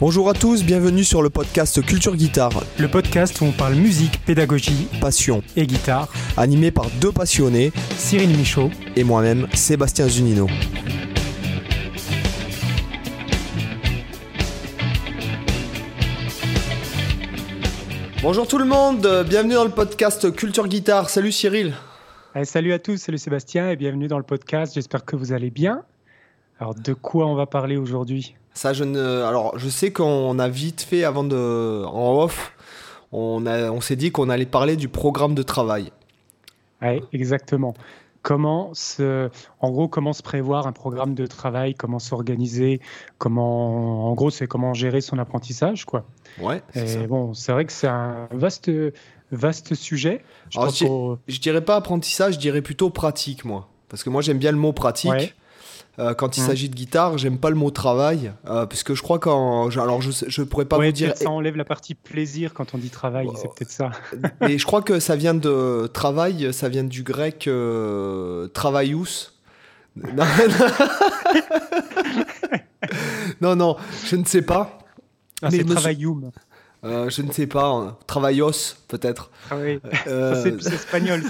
Bonjour à tous, bienvenue sur le podcast Culture Guitare. Le podcast où on parle musique, pédagogie, passion et guitare. Animé par deux passionnés, Cyril Michaud et moi-même, Sébastien Zunino. Bonjour tout le monde, bienvenue dans le podcast Culture Guitare. Salut Cyril. salut à tous, salut Sébastien et bienvenue dans le podcast. J'espère que vous allez bien. Alors de quoi on va parler aujourd'hui? Ça, je ne. Alors, je sais qu'on a vite fait avant de. En off, on, a... on s'est dit qu'on allait parler du programme de travail. Oui, exactement. Comment se, en gros, comment se prévoir un programme de travail, comment s'organiser, comment, en gros, c'est comment gérer son apprentissage, quoi. Ouais. Et bon, c'est vrai que c'est un vaste, vaste sujet. Je, je, dirais pas apprentissage, je dirais plutôt pratique, moi, parce que moi j'aime bien le mot pratique. Euh, quand il mmh. s'agit de guitare, j'aime pas le mot travail, euh, puisque je crois qu'en. Alors, je, je pourrais pas vous dire. Ça enlève la partie plaisir quand on dit travail, c'est peut-être ça. Et je crois que ça vient de. Travail, ça vient du grec euh. Non, non, je ne sais pas. Ah, c'est travaillum. Euh, je ne sais pas, hein. travaillos peut-être. Ah oui, c'est espagnol.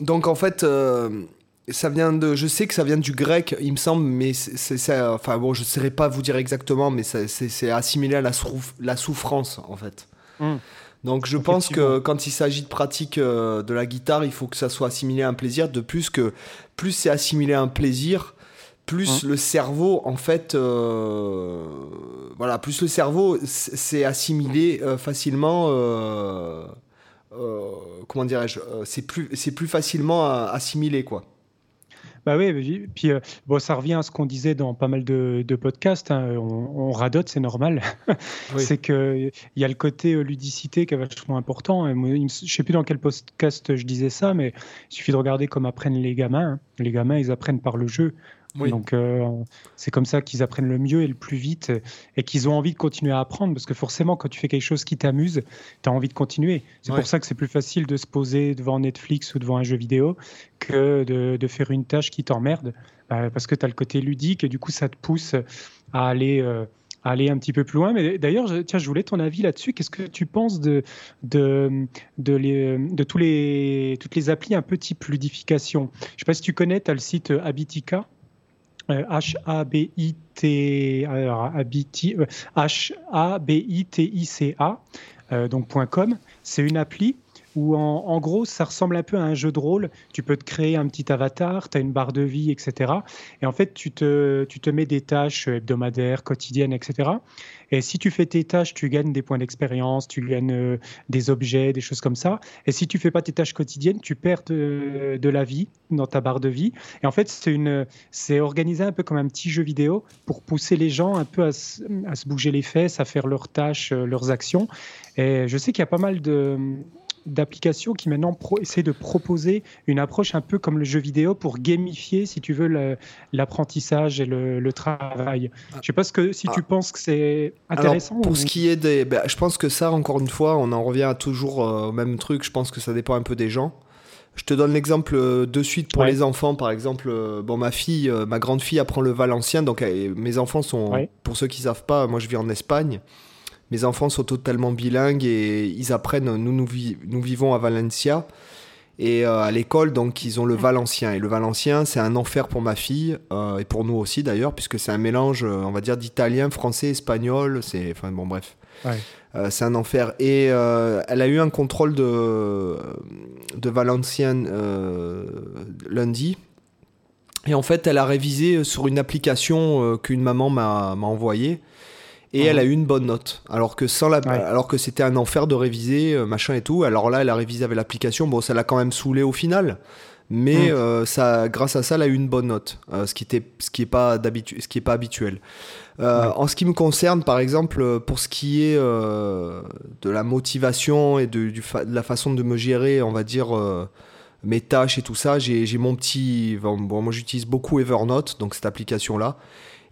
Donc en fait, euh, ça vient de, je sais que ça vient du grec, il me semble, mais c'est, enfin bon, je ne saurais pas vous dire exactement, mais c'est, assimilé à la, la, souffrance en fait. Hmm. Donc je pense que quand il s'agit de pratique euh, de la guitare, il faut que ça soit assimilé à un plaisir. De plus que plus c'est assimilé à un plaisir, plus hmm. le cerveau en fait, euh, voilà, plus le cerveau c'est assimilé facilement euh, comment dirais-je, euh, c'est plus, c'est plus facilement assimilé, quoi. Bah oui, puis euh, bon, ça revient à ce qu'on disait dans pas mal de, podcasts. Hein, on, radote, c'est normal. c'est que il y a le côté ludicité qui est vachement important. je ne sais plus dans quel podcast je disais ça, mais il suffit de regarder comme apprennent les gamins. Hein. Les gamins, ils apprennent par le jeu. Donc, euh, c'est comme ça qu'ils apprennent le mieux et le plus vite et qu'ils ont envie de continuer à apprendre parce que forcément, quand tu fais quelque chose qui t'amuse, tu as envie de continuer. C'est pour ça que c'est plus facile de se poser devant Netflix ou devant un jeu vidéo que de, faire une tâche qui t'emmerde bah, parce que tu as le côté ludique et du coup, ça te pousse à aller. Euh, aller un petit peu plus loin. Mais d'ailleurs, tiens, je voulais ton avis là-dessus. Qu'est-ce que tu penses de, de, de, les, de tous les, toutes les applis un peu type ludification? Je ne sais pas si tu connais, tu as le site Habitica. H-A-B-I-T-I-C-A, donc .com. C'est une appli où en, gros, ça ressemble un peu à un jeu de rôle. Tu peux te créer un petit avatar, tu as une barre de vie, etc. Et en fait, tu te, tu te mets des tâches hebdomadaires, quotidiennes, etc. Et si tu fais tes tâches, tu gagnes des points d'expérience, tu gagnes euh, des objets, des choses comme ça. Et si tu fais pas tes tâches quotidiennes, tu perds de, la vie dans ta barre de vie. Et en fait, c'est organisé un peu comme un petit jeu vidéo pour pousser les gens un peu à, à se bouger les fesses, à faire leurs tâches, euh, leurs actions. Et je sais qu'il y a pas mal de d'applications qui maintenant pro essaient de proposer une approche un peu comme le jeu vidéo pour gamifier, si tu veux, l'apprentissage et le, travail. Je ne sais pas ce que, si tu ah. penses que c'est intéressant. pour ce qui est des... Ben, je pense que ça, encore une fois, on en revient toujours euh, au même truc. Je pense que ça dépend un peu des gens. Je te donne l'exemple euh, de suite pour les enfants, par exemple. Euh, bon, ma fille, ma grande fille apprend le valencien, donc mes enfants sont, pour ceux qui savent pas, moi je vis en Espagne. Mes enfants sont totalement bilingues et ils apprennent. Nous, nous, nous vivons à Valencia et euh, à l'école, donc ils ont le valencien. Et le valencien, c'est un enfer pour ma fille euh, et pour nous aussi d'ailleurs, puisque c'est un mélange, euh, on va dire, d'italien, français, espagnol. C'est, enfin bon, bref. c'est un enfer. Et elle a eu un contrôle de, de valencien lundi. Et en fait, elle a révisé sur une application qu'une maman m'a envoyée et elle a eu une bonne note. Alors que sans la, alors que c'était un enfer de réviser, euh, machin et tout. Alors là, elle a révisé avec l'application. Bon, ça l'a quand même saoulé au final. Mais mm. euh, ça, grâce à ça, elle a eu une bonne note, euh, ce qui était, ce qui est pas d'habitude, ce qui est pas habituel. En ce qui me concerne, par exemple, pour ce qui est de la motivation et de, la façon de me gérer, on va dire mes tâches et tout ça, j'ai mon petit, bon, moi j'utilise beaucoup Evernote, donc cette application là.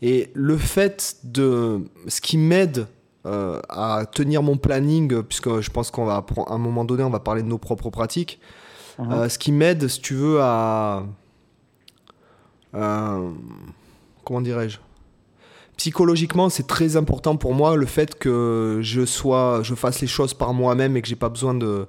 Et le fait de. Ce qui m'aide euh, à tenir mon planning, puisque je pense qu'on va, à un moment donné, on va parler de nos propres pratiques. Uh-huh. Euh, ce qui m'aide, si tu veux, à. comment dirais-je? Psychologiquement, c'est très important pour moi le fait que je sois, je fasse les choses par moi-même et que j'ai pas besoin de,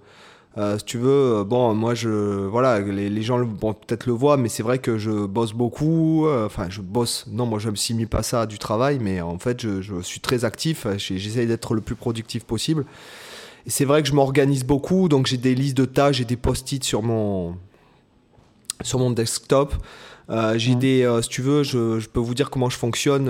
euh, si tu veux, euh, bon, moi, je, voilà, les, gens vont peut-être le voient, mais c'est vrai que je bosse beaucoup. Euh, enfin, je bosse. Non, moi, je me suis mis pas ça du travail, mais en fait, je, suis très actif. J'essaye d'être le plus productif possible. Et c'est vrai que je m'organise beaucoup, donc j'ai des listes de tâches, j'ai des post-it sur mon, sur mon desktop. j'ai des, si tu veux, je, je, peux vous dire comment je fonctionne.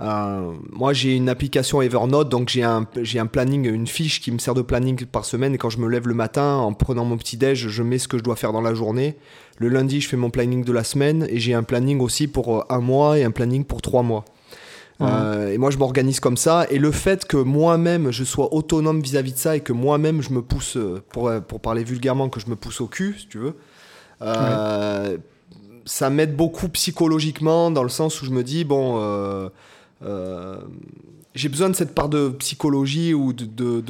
Euh, moi, j'ai une application Evernote, donc j'ai un, j'ai un planning, une fiche qui me sert de planning par semaine. Et quand je me lève le matin, en prenant mon petit déj, je mets ce que je dois faire dans la journée. Le lundi, je fais mon planning de la semaine et j'ai un planning aussi pour euh, un mois et un planning pour trois mois. Euh, et moi, je m'organise comme ça. Et le fait que moi-même, je sois autonome vis-à-vis de ça et que moi-même, je me pousse, pour, pour parler vulgairement, que je me pousse au cul, si tu veux, ça m'aide beaucoup psychologiquement dans le sens où je me dis, bon euh, j'ai besoin de cette part de psychologie ou de, de,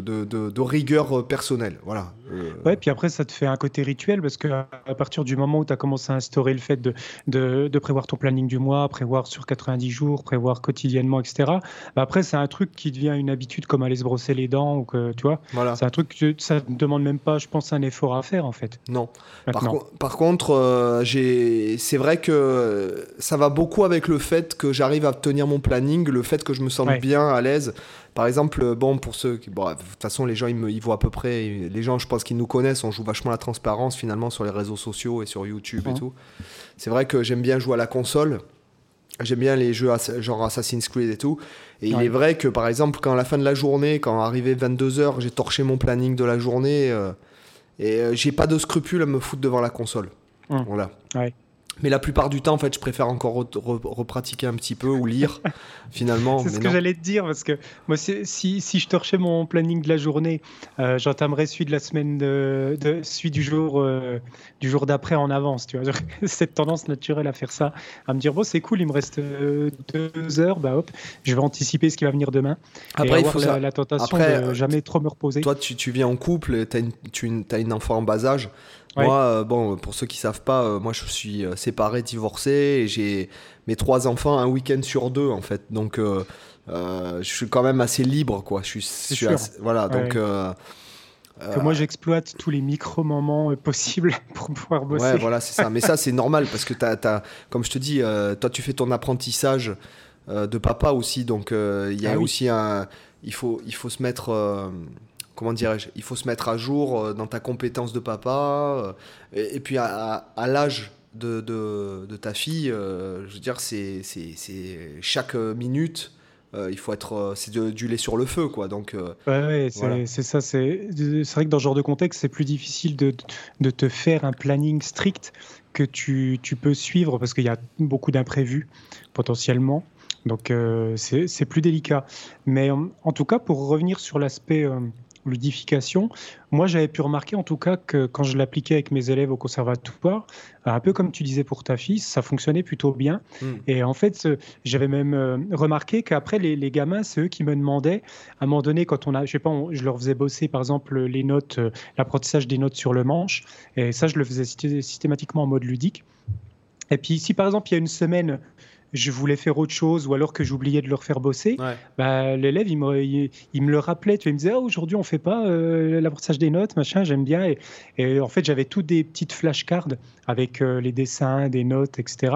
de, de rigueur personnelle. Voilà. Euh, ouais, puis après, ça te fait un côté rituel parce que à partir du moment où tu as commencé à instaurer le fait de, de, prévoir ton planning du mois, prévoir sur 90 jours, prévoir quotidiennement, etc., bah après, c'est un truc qui devient une habitude comme aller se brosser les dents ou que, tu vois, voilà. c'est un truc que ça ne demande même pas, je pense, un effort à faire en fait. Non. Par, contre, euh, c'est vrai que ça va beaucoup avec le fait que j'arrive à tenir mon planning, le fait que je me sens bien à l'aise. Par exemple, bon, pour ceux qui. Bon, de toute façon, les gens, ils, me, ils voient à peu près. Les gens, je pense qu'ils nous connaissent. On joue vachement la transparence finalement sur les réseaux sociaux et sur YouTube et tout. C'est vrai que j'aime bien jouer à la console. J'aime bien les jeux genre Assassin's Creed et tout. Et il est vrai que, par exemple, quand à la fin de la journée, quand arrivé 22h, j'ai torché mon planning de la journée. Euh, et euh, j'ai pas de scrupule à me foutre devant la console. Voilà. Ouais. Mais la plupart du temps, en fait, je préfère encore repratiquer un petit peu ou lire, finalement. C'est ce que j'allais te dire, parce que moi, si, si je torchais mon planning de la journée, euh, j'entamerais celui de la semaine, de, de celui du jour, euh, du jour d'après en avance. Tu vois, cette tendance naturelle à faire ça, à me dire bon, c'est cool, il me reste euh, deux heures, bah hop, je vais anticiper ce qui va venir demain. Après, il faut la, la tentation de jamais trop me reposer. Toi, tu, tu viens en couple, tu as, as, une enfant en bas âge. Moi, euh, bon, pour ceux qui savent pas, euh, moi je suis euh, séparé, divorcé, et j'ai mes trois enfants un week-end sur deux en fait. Donc, je suis quand même assez libre, quoi. Je suis, voilà, donc. Que moi j'exploite tous les micro-moments possibles pour pouvoir bosser. Ouais, voilà, c'est ça. Mais ça, c'est normal parce que, as, as, comme je te dis, toi tu fais ton apprentissage de papa aussi. Donc il y a ah aussi un. Il faut, il faut se mettre comment dirais-je, il faut se mettre à jour euh, dans ta compétence de papa. Euh, et, puis à, l'âge de, de, ta fille, euh, je veux dire, c'est chaque minute. il faut être, c'est du lait sur le feu, quoi. Donc, ouais, c'est ça. C'est vrai que dans ce genre de contexte, c'est plus difficile de, de, te faire un planning strict que tu, tu peux suivre parce qu'il y a beaucoup d'imprévus potentiellement. Donc c'est plus délicat. Mais en, tout cas, pour revenir sur l'aspect ludification. Moi, j'avais pu remarquer en tout cas que quand je l'appliquais avec mes élèves au conservatoire, un peu comme tu disais pour ta fille, ça fonctionnait plutôt bien. Hmm. Et en fait, j'avais même euh, remarqué qu'après, les, gamins, c'est eux qui me demandaient, à un moment donné, quand on a, je sais pas, je leur faisais bosser par exemple les notes, euh, l'apprentissage des notes sur le manche, et ça, je le faisais systématiquement en mode ludique. Et puis, si par exemple, il y a une semaine, je voulais faire autre chose ou alors que j'oubliais de leur faire bosser, bah, l'élève, il me, il, me le rappelait. Tu vois, il me disait, ah, aujourd'hui, on fait pas euh, l'apprentissage des notes, machin, j'aime bien. Et, et, en fait, j'avais toutes des petites flashcards avec euh, les dessins, des notes, etc.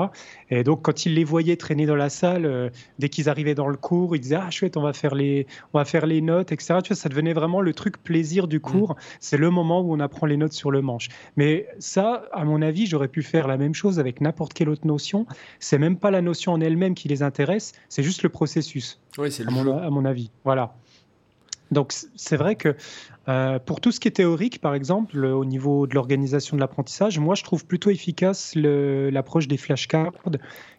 Et donc, quand il les voyait traîner dans la salle, euh, dès qu'ils arrivaient dans le cours, ils disaient, ah, chouette, on va faire les, on va faire les notes, etc. Tu vois, ça devenait vraiment le truc plaisir du cours. Mm. C'est le moment où on apprend les notes sur le manche. Mais ça, à mon avis, j'aurais pu faire la même chose avec n'importe quelle autre notion. C'est même pas la notion en elle-même qui les intéresse, c'est juste le processus. Oui, c'est à, mon, à mon avis. Voilà. Donc c'est vrai que euh, pour tout ce qui est théorique, par exemple, au niveau de l'organisation de l'apprentissage, moi je trouve plutôt efficace l'approche des flashcards,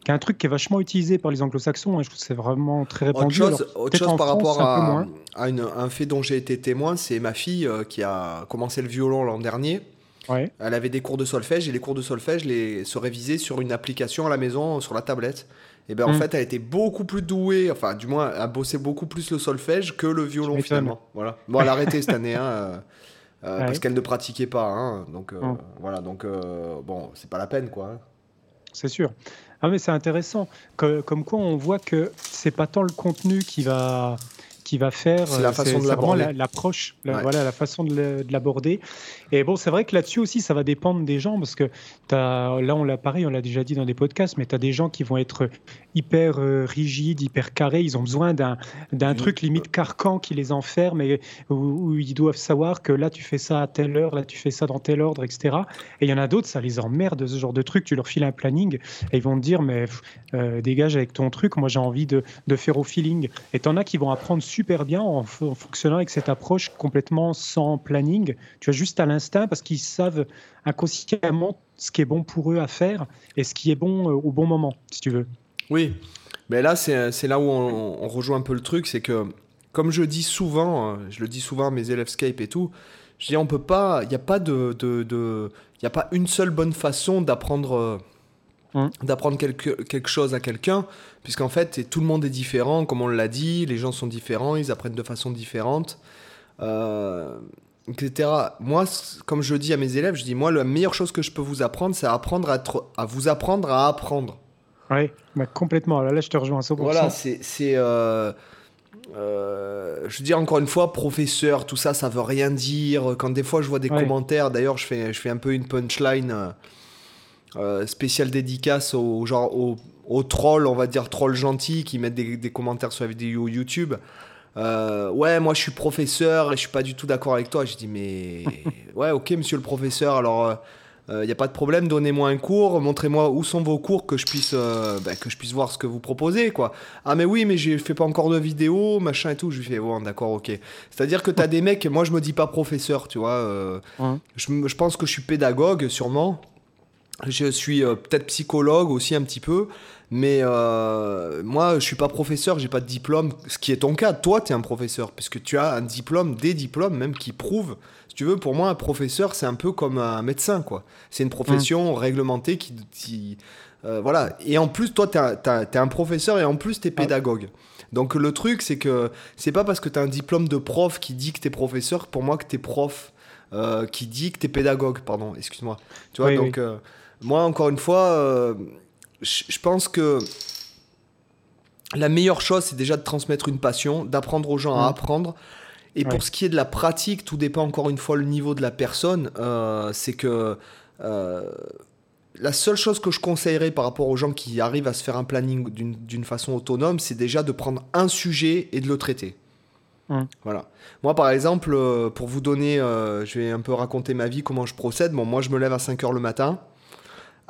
qui est un truc qui est vachement utilisé par les anglo-saxons. et je trouve que c'est vraiment très répandu. Autre chose, par rapport à, un fait dont j'ai été témoin, c'est ma fille euh, qui a commencé le violon l'an dernier. Elle avait des cours de solfège et les cours de solfège les, se révisaient sur une application à la maison, sur la tablette. Et ben en mm. fait, elle était beaucoup plus douée, enfin, du moins, elle bossait beaucoup plus le solfège que le violon finalement. Voilà. Bon, elle a arrêté cette année, hein, euh, euh, parce qu'elle ne pratiquait pas. Hein, donc euh, mm. voilà, donc bon, c'est pas la peine quoi. Hein. C'est sûr. Ah mais c'est intéressant. comme quoi on voit que c'est pas tant le contenu qui va qui va faire. C'est la façon de l'aborder. L'approche, voilà, la façon de l'aborder. Et bon, c'est vrai que là-dessus aussi, ça va dépendre des gens parce que as, là, on l'a pareil, on l'a déjà dit dans des podcasts, mais tu as des gens qui vont être hyper euh, rigides, hyper carrés. Ils ont besoin d'un truc limite carcan qui les enferme et où, ils doivent savoir que là, tu fais ça à telle heure, là, tu fais ça dans tel ordre, etc. Et il y en a d'autres, ça les emmerde ce genre de truc. Tu leur files un planning et ils vont te dire, mais euh, dégage avec ton truc, moi j'ai envie de, de, faire au feeling. Et t'en as qui vont apprendre super bien en, fonctionnant avec cette approche complètement sans planning. Tu as juste à l'instinct parce qu'ils savent inconsciemment ce qui est bon pour eux à faire et ce qui est bon euh, au bon moment, si tu veux. Oui, mais là, c'est là où on, rejoint un peu le truc, c'est que, comme je dis souvent, euh, je le dis souvent à mes élèves Skype et tout, je dis, on peut pas, il n'y a pas de, de, de y a pas une seule bonne façon d'apprendre euh, hum. d'apprendre quelque, quelque chose à quelqu'un, puisqu'en fait, tout le monde est différent, comme on l'a dit, les gens sont différents, ils apprennent de façon différente. Euh, etc. Moi, comme je dis à mes élèves, je dis moi, la meilleure chose que je peux vous apprendre, c'est apprendre à, à vous apprendre à apprendre. Oui, bah, complètement. Là, là, je te rejoins à 100%. Voilà, c'est. Euh, euh, je veux dire encore une fois, professeur, tout ça, ça veut rien dire. Quand des fois je vois des commentaires, d'ailleurs, je fais, je fais un peu une punchline euh, spéciale dédicace aux, genre, aux, trolls, on va dire trolls gentils qui mettent des, des commentaires sur la vidéo YouTube. Euh, ouais, moi je suis professeur et je suis pas du tout d'accord avec toi. Je dis, mais ouais, ok, monsieur le professeur, alors il euh, n'y euh, a pas de problème, donnez-moi un cours, montrez-moi où sont vos cours que je puisse, ben, que je puisse voir ce que vous proposez, quoi. Ah, mais oui, mais j'ai fait pas encore de vidéo, machin et tout. Je lui fais, bon, d'accord, ok. C'est-à-dire que tu as des mecs, moi je me dis pas professeur, tu vois. Je, je, pense que je suis pédagogue, sûrement. Je suis peut-être psychologue aussi un petit peu. Mais euh, moi, je suis pas professeur, j'ai pas de diplôme. Ce qui est ton cas, toi, tu es un professeur, puisque tu as un diplôme, des diplômes même qui prouvent. Si tu veux, pour moi, un professeur, c'est un peu comme un médecin, quoi. C'est une profession mmh. réglementée qui. Euh, voilà. Et en plus, toi, tu es, un professeur et en plus, tu es pédagogue. Donc le truc, c'est que c'est pas parce que tu as un diplôme de prof qui dit que tu es professeur, pour moi, que tu es prof, euh, qui dit que tu es pédagogue, pardon, excuse-moi. Tu vois, donc, moi, encore une fois je pense que la meilleure chose, c'est déjà de transmettre une passion, d'apprendre aux gens à mm. apprendre. Et pour ce qui est de la pratique, tout dépend encore une fois le niveau de la personne. Euh, c'est que euh, la seule chose que je conseillerais par rapport aux gens qui arrivent à se faire un planning d'une façon autonome, c'est déjà de prendre un sujet et de le traiter. Mm. Voilà. Moi, par exemple, euh, pour vous donner, je vais un peu raconter ma vie, comment je procède. Bon, moi, je me lève à 5h le matin.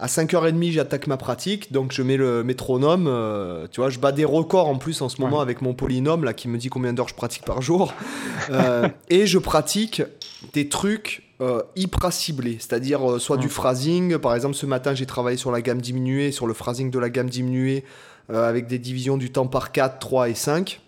À 5h30, j'attaque ma pratique, donc je mets le métronome. Euh, tu vois, je bats des records en plus en ce moment avec mon polynôme là qui me dit combien d'heures je pratique par jour. Euh, et je pratique des trucs euh, hyper ciblés, c'est-à-dire soit du phrasing. Par exemple, ce matin, j'ai travaillé sur la gamme diminuée, sur le phrasing de la gamme diminuée, avec des divisions du temps par 4, 3 et 5.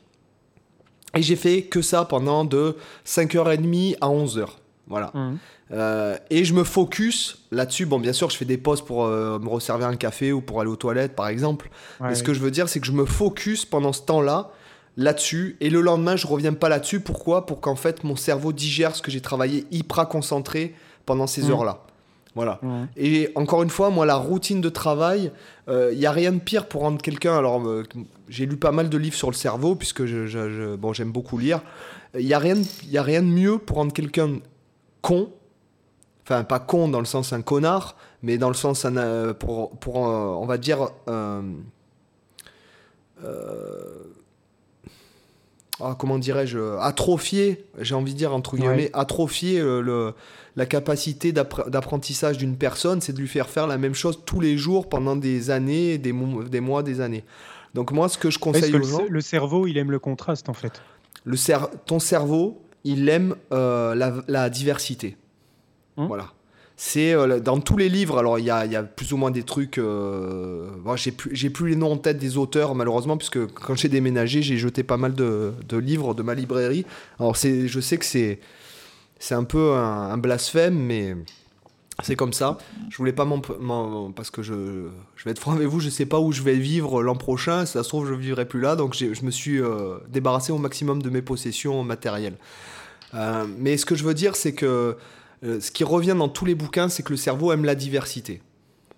Et j'ai fait que ça pendant de 5h30 à 11h. Voilà. Mmh. Euh, et je me focus là-dessus. Bon, bien sûr, je fais des pauses pour euh, me resservir un café ou pour aller aux toilettes, par exemple. Mais ce que je veux dire, c'est que je me focus pendant ce temps-là là-dessus. Et le lendemain, je reviens pas là-dessus. Pourquoi? Pour qu'en fait, mon cerveau digère ce que j'ai travaillé hyper concentré pendant ces mmh. heures-là. Voilà. Et encore une fois, moi, la routine de travail, il euh, n'y a rien de pire pour rendre quelqu'un. Alors, j'ai lu pas mal de livres sur le cerveau, puisque je, bon, j'aime beaucoup lire. Il n'y a, rien, a rien de mieux pour rendre quelqu'un con enfin pas con dans le sens un connard, mais dans le sens un, pour, pour on va dire euh, ah, comment dirais-je atrophier, j'ai envie de dire entre guillemets atrophier le, la capacité d'apprentissage d'une personne, c'est de lui faire faire la même chose tous les jours pendant des années, des, des mois, des années. Donc moi, ce que je conseille aux gens, le cerveau, il aime le contraste en fait. Le cer ton cerveau, il aime euh, la, la diversité. Hein voilà. C'est euh, dans tous les livres, alors il y a, plus ou moins des trucs. Euh, j'ai plus, plus les noms en tête des auteurs, malheureusement, puisque quand j'ai déménagé, j'ai jeté pas mal de, livres de ma librairie. Alors je sais que c'est un peu un, blasphème, mais c'est comme ça. Je voulais pas m'en. Parce que je, je vais être franc avec vous, je sais pas où je vais vivre l'an prochain. Si ça se trouve, je vivrai plus là. Donc je me suis euh, débarrassé au maximum de mes possessions matérielles. mais ce que je veux dire, c'est que euh, ce qui revient dans tous les bouquins, c'est que le cerveau aime la diversité.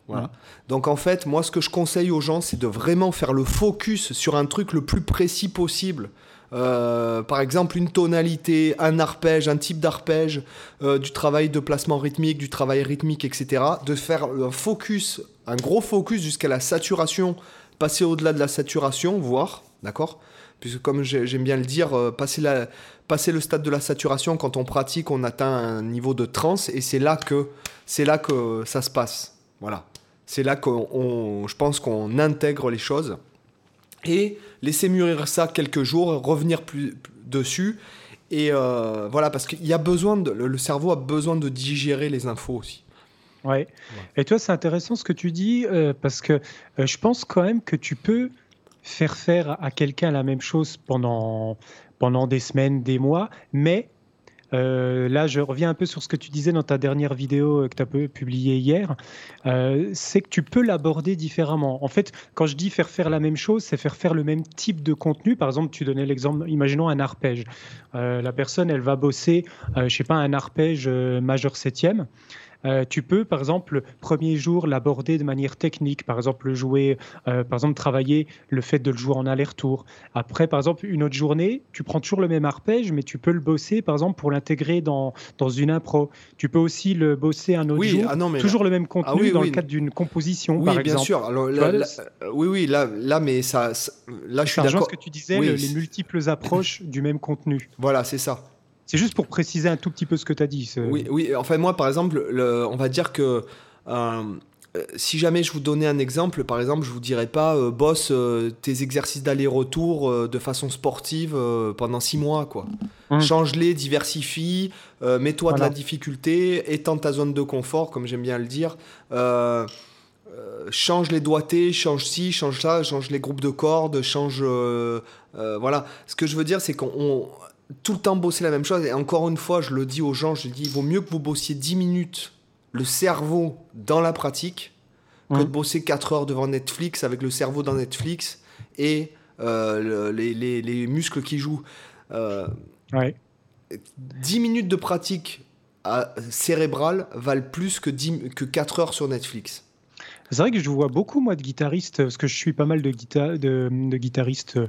Voilà. Donc en fait, moi, ce que je conseille aux gens, c'est de vraiment faire le focus sur un truc le plus précis possible. Euh, par exemple, une tonalité, un arpège, un type d'arpège, euh, du travail de placement rythmique, du travail rythmique, etc. De faire un focus, un gros focus jusqu'à la saturation, passer au-delà de la saturation, voire, d'accord? Puisque comme j'aime bien le dire, euh, passer, passer le stade de la saturation, quand on pratique, on atteint un niveau de transe, et c'est là que, c'est là que ça se passe. Voilà. C'est là que je pense qu'on intègre les choses. Et laisser mûrir ça quelques jours, revenir plus, dessus. Et euh, voilà, parce qu'il y a besoin de, le cerveau a besoin de digérer les infos aussi. Ouais. Et toi, c'est intéressant ce que tu dis, euh, parce que euh, je pense quand même que tu peux faire faire à quelqu'un la même chose pendant, pendant des semaines, des mois, mais euh, là, je reviens un peu sur ce que tu disais dans ta dernière vidéo que tu as publiée hier. Euh, c'est que tu peux l'aborder différemment. En fait, quand je dis faire faire la même chose, c'est faire faire le même type de contenu. Par exemple, tu donnais l'exemple, imaginons un arpège. Euh, la personne, elle va bosser, je sais pas, un arpège majeur septième. Euh, tu peux, par exemple, le premier jour, l'aborder de manière technique, par exemple, jouer, euh, par exemple, travailler le fait de le jouer en aller-retour. Après, par exemple, une autre journée, tu prends toujours le même arpège, mais tu peux le bosser, par exemple, pour l'intégrer dans, dans une impro. Tu peux aussi le bosser un autre jour, ah toujours le même ah contenu dans le cadre d'une composition, par exemple. bien sûr. Alors, oui, oui, là, là, mais ça, là, je suis d'accord. ce que tu disais, les multiples approches du même contenu. Voilà, c'est ça. C'est juste pour préciser un tout petit peu ce que tu as dit. Oui, oui, enfin moi par exemple, on va dire que euh, si jamais je vous donnais un exemple, par exemple, je vous dirais pas euh, bosse euh, tes exercices d'aller-retour de façon sportive pendant six mois quoi. Hum. Change-les, diversifie, mets-toi de la difficulté, étends ta zone de confort comme j'aime bien le dire. change les doigtés, change ci, change ça, change les groupes de cordes, change voilà. Ce que je veux dire, c'est qu'on tout le temps bosser la même chose. Et encore une fois, je le dis aux gens, je dis, il vaut mieux que vous bossiez 10 minutes le cerveau dans la pratique que de bosser 4 heures devant Netflix avec le cerveau dans Netflix et euh, les, muscles qui jouent. Euh, 10 minutes de pratique cérébrale valent plus que, 10, que 4 heures sur Netflix. C'est vrai que je vois beaucoup, moi, de guitaristes, parce que je suis pas mal de, de, guitaristes euh,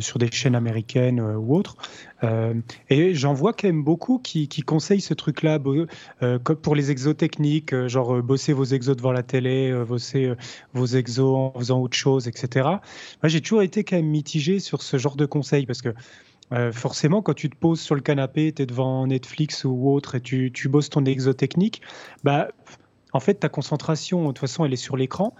sur des chaînes américaines euh, ou autres. Euh, et j'en vois quand même beaucoup qui, conseillent ce truc-là pour les exos techniques, genre bosser vos exos devant la télé, bosser vos exos en faisant autre chose, etc. Moi, j'ai toujours été quand même mitigé sur ce genre de conseils parce que forcément, quand tu te poses sur le canapé, tu es devant Netflix ou autre et tu, tu bosses ton exotechnique, bah, en fait, ta concentration, de toute façon, elle est sur l'écran.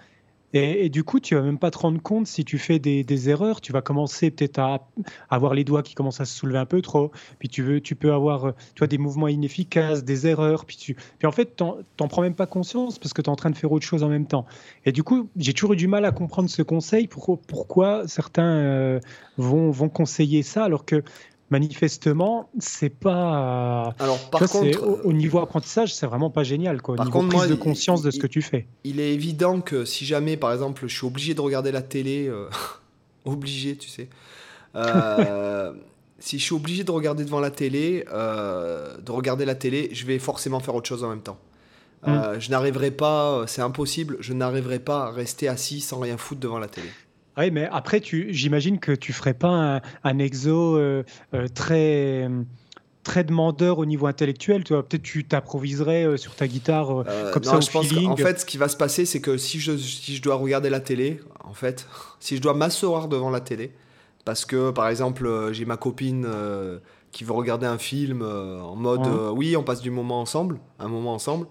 Et, du coup, tu vas même pas te rendre compte si tu fais des, erreurs. Tu vas commencer peut-être à avoir les doigts qui commencent à se soulever un peu trop. Puis tu, veux, tu peux avoir euh, tu des mouvements inefficaces, des erreurs. Puis, tu, puis en fait, tu n'en prends même pas conscience parce que tu es en train de faire autre chose en même temps. Et du coup, j'ai toujours eu du mal à comprendre ce conseil. Pourquoi, pourquoi certains euh, vont, vont conseiller ça alors que manifestement, c'est pas. Alors, par contre, au, niveau apprentissage, c'est vraiment pas génial. Quoi, au niveau prise de conscience de ce que tu fais. Il est évident que si jamais, par exemple, je suis obligé de regarder la télé, euh, obligé, tu sais. Euh, si je suis obligé de regarder devant la télé, euh, de regarder la télé, je vais forcément faire autre chose en même temps. Hmm. Je n'arriverai pas, c'est impossible, je n'arriverai pas à rester assis sans rien foutre devant la télé. Oui, mais après, j'imagine que tu ferais pas un, exo euh, euh, très très demandeur au niveau intellectuel. Tu vois, peut-être tu t'improviserais euh, sur ta guitare comme ça au je feeling. en fait, ce qui va se passer, c'est que si je, si je dois regarder la télé, en fait, si je dois m'asseoir devant la télé, parce que par exemple, j'ai ma copine qui veut regarder un film en mode oui, on passe du moment ensemble, un moment ensemble.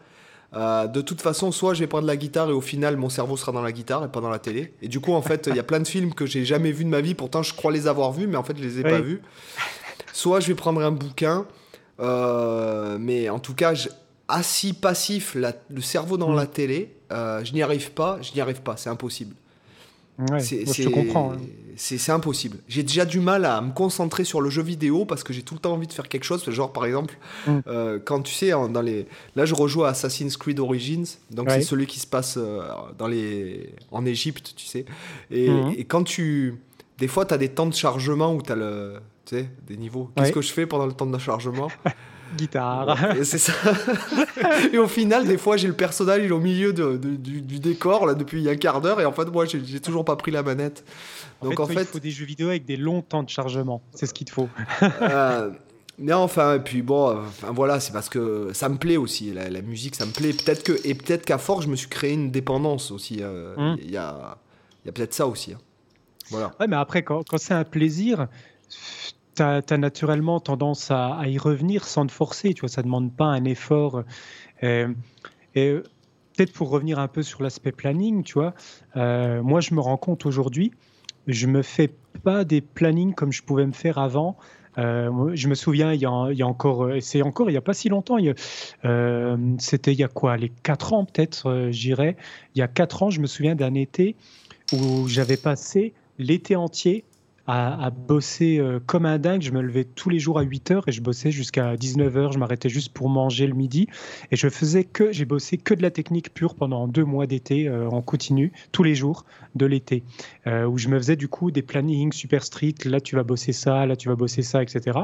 Euh, de toute façon, soit je vais prendre la guitare et au final mon cerveau sera dans la guitare et pas dans la télé. Et du coup, en fait, il y a plein de films que j'ai jamais vus de ma vie, pourtant je crois les avoir vus, mais en fait je les ai pas vus. Soit je vais prendre un bouquin, euh, mais en tout cas, assis passif, le cerveau dans mm. la télé, euh, je n'y arrive pas, je n'y arrive pas, c'est impossible. Ouais, je te comprends. Hein. C'est impossible. J'ai déjà du mal à me concentrer sur le jeu vidéo parce que j'ai tout le temps envie de faire quelque chose. Genre, par exemple, mm. euh, quand tu sais, dans les... là, je rejoue à Assassin's Creed Origins. Donc, c'est celui qui se passe euh, dans les... en Égypte, tu sais. Et, mm. et quand tu. Des fois, tu as des temps de chargement où tu as le... tu sais, des niveaux. Qu'est-ce que je fais pendant le temps de chargement? guitare. c'est ça. et au final, des fois, j'ai le personnage il est au milieu de, du, décor là depuis il y a un quart d'heure et en fait, moi, j'ai toujours pas pris la manette. Donc en fait, il faut des jeux vidéo avec des longs temps de chargement. C'est ce qu'il te faut. euh, mais enfin, et puis bon, enfin, voilà, c'est parce que ça me plaît aussi. La, musique, ça me plaît. Peut-être que et peut-être qu'à force, je me suis créé une dépendance aussi. Euh, hum. Il y a, y a peut-être ça aussi. Hein. Voilà. Ouais, mais après, quand, quand c'est un plaisir, tu as, naturellement tendance à, y revenir sans te forcer. Tu vois, ça demande pas un effort. Euh, et peut-être pour revenir un peu sur l'aspect planning, tu vois, euh, moi, je me rends compte aujourd'hui, je me fais pas des plannings comme je pouvais me faire avant. Euh, je me souviens, il y a, il y encore, c'est encore il n'y a pas si longtemps, c'était il y a quoi, les 4 ans peut-être, j'irais. Il y a 4 ans, je me souviens d'un été où j'avais passé l'été entier à, bosser euh, comme un dingue. Je me levais tous les jours à 8 heures et je bossais jusqu'à 19 heures. Je m'arrêtais juste pour manger le midi et je faisais que, j'ai bossé que de la technique pure pendant deux mois d'été euh, en continu, tous les jours de l'été, euh, où je me faisais du coup des plannings super stricts. Là, tu vas bosser ça, là, tu vas bosser ça, etc.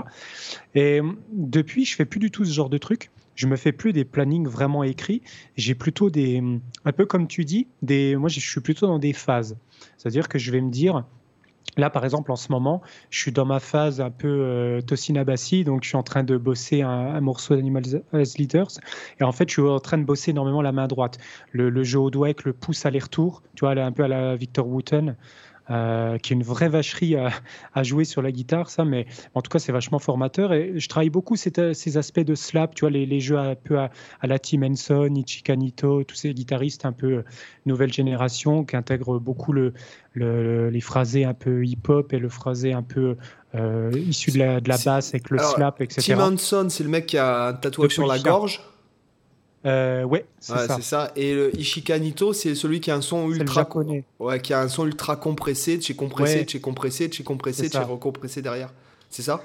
Et depuis, je fais plus du tout ce genre de truc je me fais plus des plannings vraiment écrits. J'ai plutôt des, un peu comme tu dis, des, moi je suis plutôt dans des phases. C'est-à-dire que je vais me dire, Là, par exemple, en ce moment, je suis dans ma phase un peu euh, donc je suis en train de bosser un, morceau d'Animal as Leaders. Et en fait, je suis en train de bosser énormément la main droite. Le, jeu au doigt avec le pouce aller-retour, tu vois, un peu à la Victor Wooten. Euh, qui est une vraie vacherie à, jouer sur la guitare, ça, mais en tout cas, c'est vachement formateur. Et je travaille beaucoup ces, ces aspects de slap, tu vois, les, jeux un peu à, la Tim Henson, Ichikanito, tous ces guitaristes un peu euh, nouvelle génération qui intègrent beaucoup le, les phrasés un peu hip-hop et le phrasé un peu euh, issu de la, de la basse avec le slap, etc. Tim Henson, c'est le mec qui a un tatouage sur la gorge? Euh, ouais, c'est ça. Et le Ishikanito, c'est celui qui a un son ultra, ouais, qui a un son ultra compressé, chez compressé, chez compressé, chez compressé, chez recompressé derrière. C'est ça?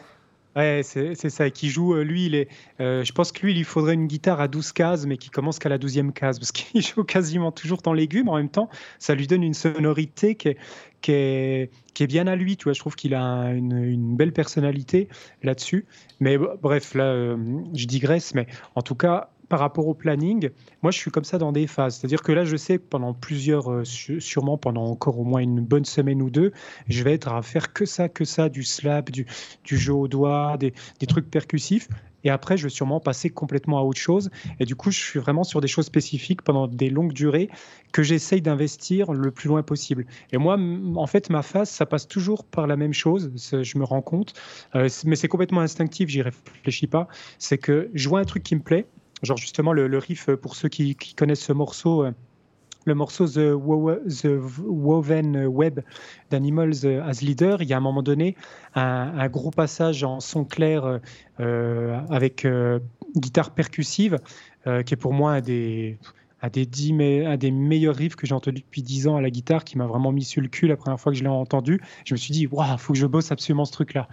Ouais, c'est ça. Et qui joue, euh, lui, il est. Euh, je pense que lui, il lui faudrait une guitare à 12 cases, mais qui commence qu'à la 12e case, parce qu'il joue quasiment toujours dans légumes. En même temps, ça lui donne une sonorité qui est, qui est, qui est bien à lui. Tu vois, je trouve qu'il a une, une, belle personnalité là-dessus. Mais bref, là, euh, je digresse. Mais en tout cas, par rapport au planning, moi je suis comme ça dans des phases. C'est-à-dire que là, je sais que pendant plusieurs, euh, sûrement pendant encore au moins une bonne semaine ou deux, je vais être à faire que ça, que ça, du slap, du, jeu au doigt, des, des trucs percussifs. Et après, je vais sûrement passer complètement à autre chose. Et du coup, je suis vraiment sur des choses spécifiques pendant des longues durées que j'essaye d'investir le plus loin possible. Et moi, en fait, ma phase, ça passe toujours par la même chose. Je me rends compte. Euh, mais c'est complètement instinctif, j'y réfléchis pas. C'est que je vois un truc qui me plaît Genre justement le, riff, euh, pour ceux qui, connaissent ce morceau, euh, le morceau The, Woven Web d'Animals as Leader, il y a un moment donné un, gros passage en son clair euh, avec guitare percussive, qui est pour moi un des, un des, des meilleurs riffs que j'ai entendu depuis 10 ans à la guitare, qui m'a vraiment mis sur le cul la première fois que je l'ai entendu. Je me suis dit, waouh, faut que je bosse absolument ce truc-là.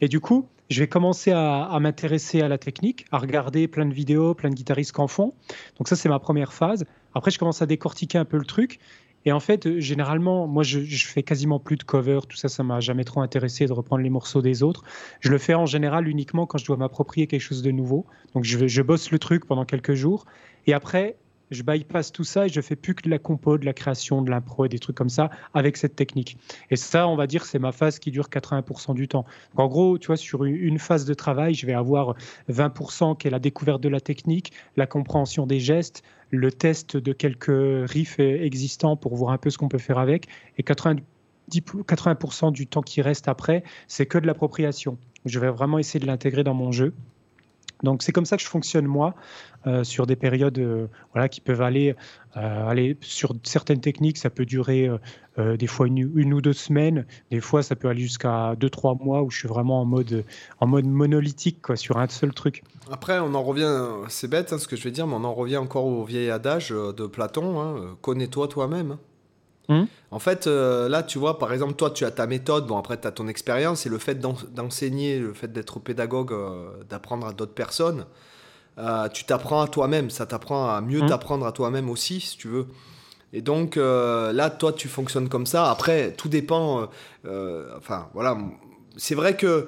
Et du coup, je vais commencer à, m'intéresser à la technique, à regarder plein de vidéos, plein de guitaristes qu'en font. Donc ça, c'est ma première phase. Après, je commence à décortiquer un peu le truc. Et en fait, généralement, moi, je, fais quasiment plus de cover. Tout ça, ça m'a jamais trop intéressé de reprendre les morceaux des autres. Je le fais en général uniquement quand je dois m'approprier quelque chose de nouveau. Donc, je, je bosse le truc pendant quelques jours. Et après, je bypass tout ça et je fais plus que de la compo, de la création, de l'impro et des trucs comme ça avec cette technique. Et ça, on va dire, c'est ma phase qui dure 80% du temps. en gros, tu vois, sur une phase de travail, je vais avoir 20% qui est la découverte de la technique, la compréhension des gestes, le test de quelques riffs existants pour voir un peu ce qu'on peut faire avec. Et 80, 80% du temps qui reste après, c'est que de l'appropriation. Je vais vraiment essayer de l'intégrer dans mon jeu. Donc c'est comme ça que je fonctionne moi euh, sur des périodes euh, voilà, qui peuvent aller, euh, aller sur certaines techniques, ça peut durer des fois une, ou deux semaines, des fois ça peut aller jusqu'à deux, trois mois où je suis vraiment en mode, en mode monolithique quoi, sur un seul truc. Après on en revient, c'est bête hein, ce que je vais dire, mais on en revient encore au vieil adage de Platon, hein, connais-toi toi-même. Hmm. En fait, euh, là, tu vois, par exemple, toi, tu as ta méthode, bon, après, tu as ton expérience, et le fait d'enseigner, le fait d'être pédagogue, euh, d'apprendre à d'autres personnes, euh, tu t'apprends à toi-même, ça t'apprend à mieux hmm. t'apprendre à toi-même aussi, si tu veux. Et donc, là, toi, tu fonctionnes comme ça. Après, tout dépend. enfin, voilà. C'est vrai que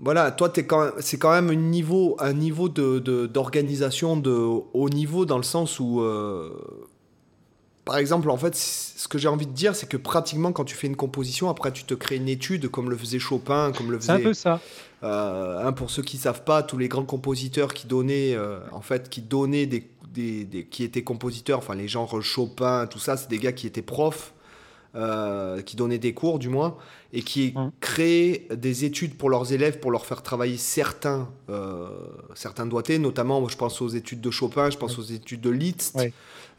voilà, toi, c'est quand même un niveau, un niveau d'organisation de, haut niveau dans le sens où, euh, par exemple, en fait, ce que j'ai envie de dire, c'est que pratiquement quand tu fais une composition, après tu te crées une étude comme le faisait Chopin, comme le faisait. C'est un peu ça. Euh, pour ceux qui savent pas, tous les grands compositeurs qui donnaient, euh, en fait, qui donnaient des, des, qui étaient compositeurs, enfin les gens Chopin, tout ça, c'est des gars qui étaient profs euh, qui donnaient des cours du moins, et qui mmh. créaient des études pour leurs élèves pour leur faire travailler certains, euh, certains doigtés, notamment je pense aux études de Chopin, je pense aux études de Liszt,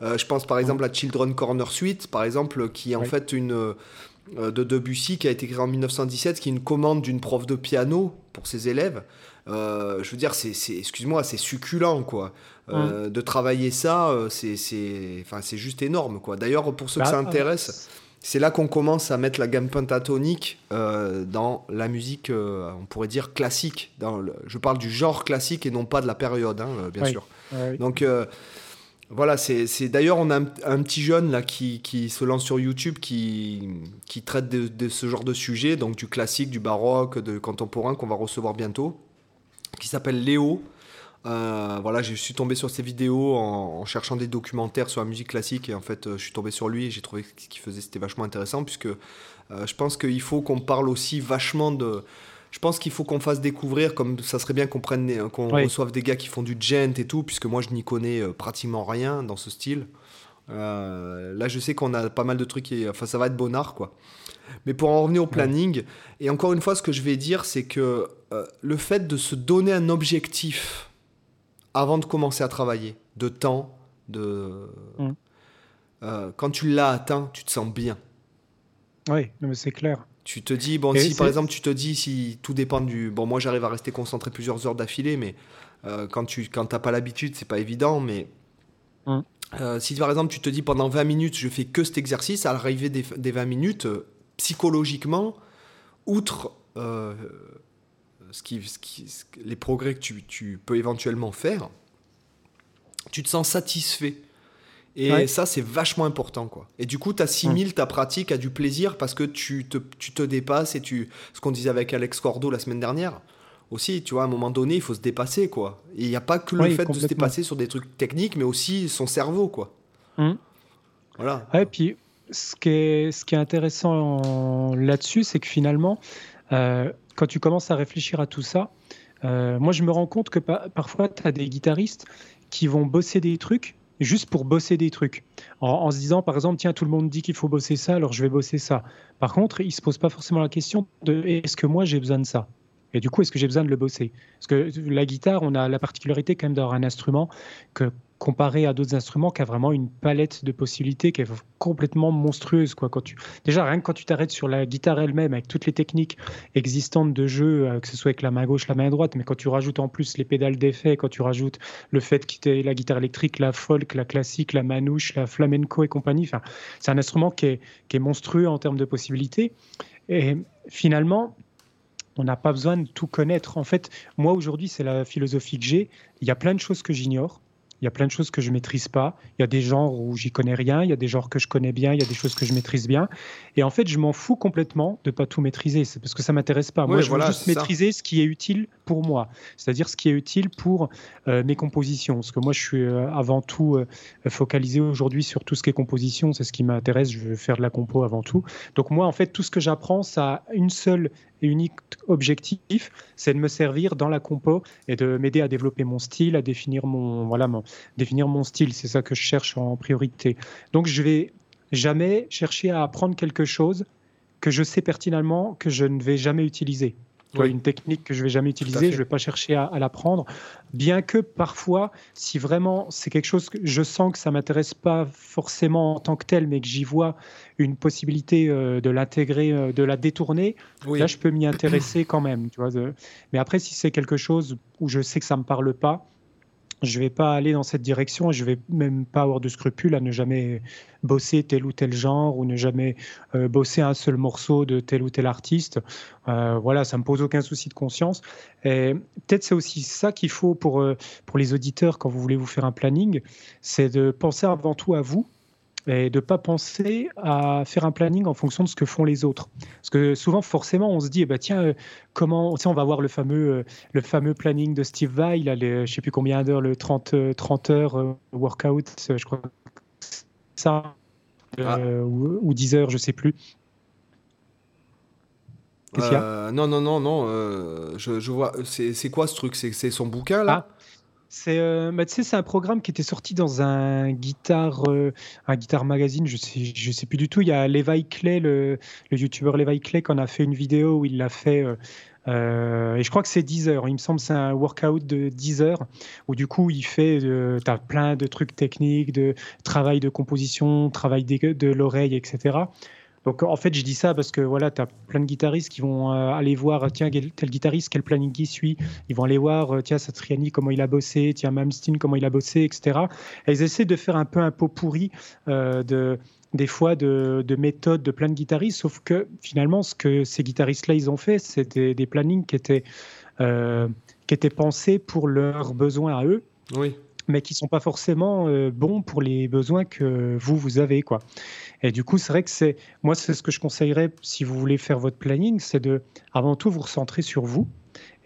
euh, je pense par exemple à Children Corner Suite, par exemple, qui est en fait une de Debussy qui a été créée en 1917, qui est une commande d'une prof de piano pour ses élèves. je veux dire, c'est, excuse-moi, c'est succulent, quoi. Mmh. De travailler ça, c'est, enfin, c'est juste énorme, quoi. D'ailleurs, pour ceux que bah, ça intéresse, c'est là qu'on commence à mettre la gamme pentatonique euh, dans la musique, euh, on pourrait dire classique. Dans je parle du genre classique et non pas de la période, hein, euh, bien sûr. Donc voilà, c'est d'ailleurs on a un, petit jeune là qui, qui, se lance sur YouTube qui, qui traite de, ce genre de sujet, donc du classique, du baroque, de contemporain qu'on va recevoir bientôt, qui s'appelle Léo. Euh, voilà, je suis tombé sur ses vidéos en, cherchant des documentaires sur la musique classique et en fait, euh, je suis tombé sur lui et j'ai trouvé ce qu'il faisait c'était vachement intéressant puisque euh, je pense qu'il faut qu'on parle aussi vachement de. Je pense qu'il faut qu'on fasse découvrir, comme ça serait bien qu'on prenne, qu'on reçoive des gars qui font du gent et tout, puisque moi je n'y connais pratiquement rien dans ce style. là, je sais qu'on a pas mal de trucs, et, enfin, ça va être bonnard, quoi. Mais pour en revenir au planning, et encore une fois, ce que je vais dire, c'est que le fait de se donner un objectif avant de commencer à travailler, de temps, de... Mm. Euh, quand tu l'as atteint, tu te sens bien. Oui, mais c'est clair. Tu te dis, bon, si par exemple, tu te dis, si tout dépend du. Bon, moi j'arrive à rester concentré plusieurs heures d'affilée, mais euh, quand tu quand n'as pas l'habitude, c'est pas évident, mais. Mm. Euh, si par exemple tu te dis pendant 20 minutes je fais que cet exercice, à l'arrivée des, des 20 minutes, psychologiquement, outre ce qui, les progrès que tu, peux éventuellement faire, tu te sens satisfait. Et ça, c'est vachement important. quoi. Et du coup, tu assimiles ta pratique à du plaisir parce que tu te, tu te dépasses et tu. Ce qu'on disait avec Alex Cordo la semaine dernière aussi, tu vois, à un moment donné, il faut se dépasser. quoi. Et il n'y a pas que le fait de se dépasser sur des trucs techniques, mais aussi son cerveau. quoi. Mmh. Voilà. et puis, ce qui est, ce qui est intéressant là-dessus, c'est que finalement, euh, quand tu commences à réfléchir à tout ça, euh, moi je me rends compte que parfois tu as des guitaristes qui vont bosser des trucs juste pour bosser des trucs. En, se disant, par exemple, tiens, tout le monde dit qu'il faut bosser ça, alors je vais bosser ça. Par contre, ils ne se posent pas forcément la question de est-ce que moi j'ai besoin de ça? Et du coup, est-ce que j'ai besoin de le bosser? Parce que la guitare, on a la particularité quand même d'avoir un instrument que comparé à d'autres instruments qui a vraiment une palette de possibilités qui est complètement monstrueuse. Quoi. Quand tu... Déjà, rien que quand tu t'arrêtes sur la guitare elle-même, avec toutes les techniques existantes de jeu, euh, que ce soit avec la main gauche, la main droite, mais quand tu rajoutes en plus les pédales d'effet, quand tu rajoutes le fait qu'il y ait la guitare électrique, la folk, la classique, la manouche, la flamenco et compagnie, c'est un instrument qui est, qui est monstrueux en termes de possibilités. Et finalement, on n'a pas besoin de tout connaître. En fait, moi aujourd'hui, c'est la philosophie que j'ai. Il y a plein de choses que j'ignore. Il y a plein de choses que je maîtrise pas. Il y a des genres où j'y connais rien. Il y a des genres que je connais bien. Il y a des choses que je maîtrise bien. Et en fait, je m'en fous complètement de pas tout maîtriser. C'est parce que ça m'intéresse pas. moi, je veux juste maîtriser ce qui est utile pour moi. C'est-à-dire ce qui est utile pour euh, mes compositions. Parce que moi, je suis euh, avant tout euh, focalisé aujourd'hui sur tout ce qui est composition. C'est ce qui m'intéresse. Je veux faire de la compo avant tout. Donc moi, en fait, tout ce que j'apprends, ça a une seule et unique objectif, c'est de me servir dans la compo et de m'aider à développer mon style, à définir mon, voilà, mon, définir mon style. C'est ça que je cherche en priorité. Donc, je vais jamais chercher à apprendre quelque chose que je sais pertinemment que je ne vais jamais utiliser une technique que je vais jamais utiliser, je ne vais pas chercher à, l'apprendre. Bien que parfois, si vraiment c'est quelque chose que je sens que ça m'intéresse pas forcément en tant que tel, mais que j'y vois une possibilité euh, de l'intégrer, euh, de la détourner, là je peux m'y intéresser quand même. Tu vois, Mais après, si c'est quelque chose où je sais que ça me parle pas, je vais pas aller dans cette direction et je vais même pas avoir de scrupules à ne jamais bosser tel ou tel genre ou ne jamais euh, bosser un seul morceau de tel ou tel artiste. Euh, voilà, ça me pose aucun souci de conscience. Et peut-être c'est aussi ça qu'il faut pour, euh, pour les auditeurs quand vous voulez vous faire un planning, c'est de penser avant tout à vous et de pas penser à faire un planning en fonction de ce que font les autres. Parce que souvent, forcément, on se dit, eh ben, tiens, euh, comment, on va voir le fameux, euh, le fameux planning de Steve Vai, il a les, je sais plus combien d'heures, le 30, 30 heures workout, je crois ça, ah. ou, ou, 10 heures, je sais plus. Euh, non, non, non, non. Euh, je, je, vois. C'est quoi ce truc? C'est son bouquin là? Ah, C'est euh, bah, c'est un programme qui était sorti dans un guitare, un guitare magazine. Je sais, je sais plus du tout. Il y a Levi Clay, le, le youtubeur Levi Clay, qui en a fait une vidéo où il l'a fait. et je crois que c'est 10 heures. Il me semble c'est un workout de 10 heures où du coup il fait, tu plein de trucs techniques, de travail de composition, travail de l'oreille, etc. Donc en fait, je dis ça parce que voilà, tu as plein de guitaristes qui vont euh, aller voir, tiens, tel guitariste, quel planning il suit. Ils vont aller voir, euh, tiens, Satriani, comment il a bossé, tiens, Malmsteen, comment il a bossé, etc. Et ils essaient de faire un peu un pot pourri euh, de, des fois de, méthodes de plein de guitaristes, sauf que finalement, ce que ces guitaristes-là, ils ont fait, c'était des plannings qui étaient, qui étaient pensés pour leurs besoins à eux. Oui mais qui sont pas forcément bons pour les besoins que vous vous avez quoi. Et du coup, c'est vrai que c'est moi, c'est ce que je conseillerais si vous voulez faire votre planning, c'est de avant tout vous recentrer sur vous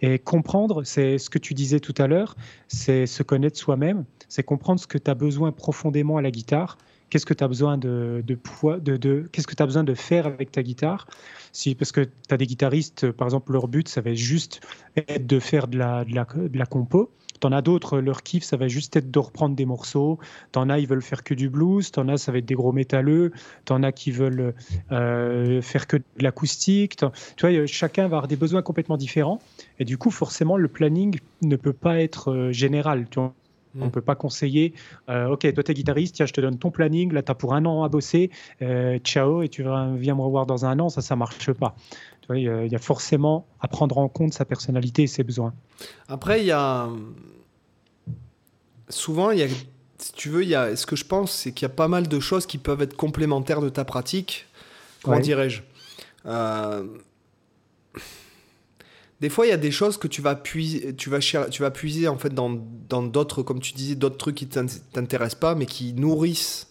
et comprendre. C'est ce que tu disais tout à l'heure, c'est se connaître soi-même, c'est comprendre ce que tu as besoin profondément à la guitare. Qu'est-ce que tu as besoin de, de, de, de qu'est-ce que tu besoin de faire avec ta guitare si, Parce que tu as des guitaristes, par exemple, leur but, ça va être juste être de faire de la, de la, de la compo. T'en as d'autres, leur kiff, ça va juste être de reprendre des morceaux. T'en as, ils veulent faire que du blues. T'en as, ça va être des gros métalleux. T'en as qui veulent euh, faire que de l'acoustique. Tu vois, chacun va avoir des besoins complètement différents. Et du coup, forcément, le planning ne peut pas être euh, général. Tu vois. On ne mm. peut pas conseiller, euh, ok, toi tu es guitariste, tiens, je te donne ton planning, là tu as pour un an à bosser, ciao, et tu viens me revoir dans un an, ça, ça marche pas. Tu vois, il y, a forcément à prendre en compte sa personnalité et ses besoins. Après, il y a, souvent, il y a, si tu veux, il y a, ce que je pense, c'est qu'il y a pas mal de choses qui peuvent être complémentaires de ta pratique. Comment dirais-je euh, Des fois, il y a des choses que tu vas puiser, tu vas, tu vas puiser en fait dans d'autres, comme tu disais, d'autres trucs qui t'intéressent pas, mais qui nourrissent.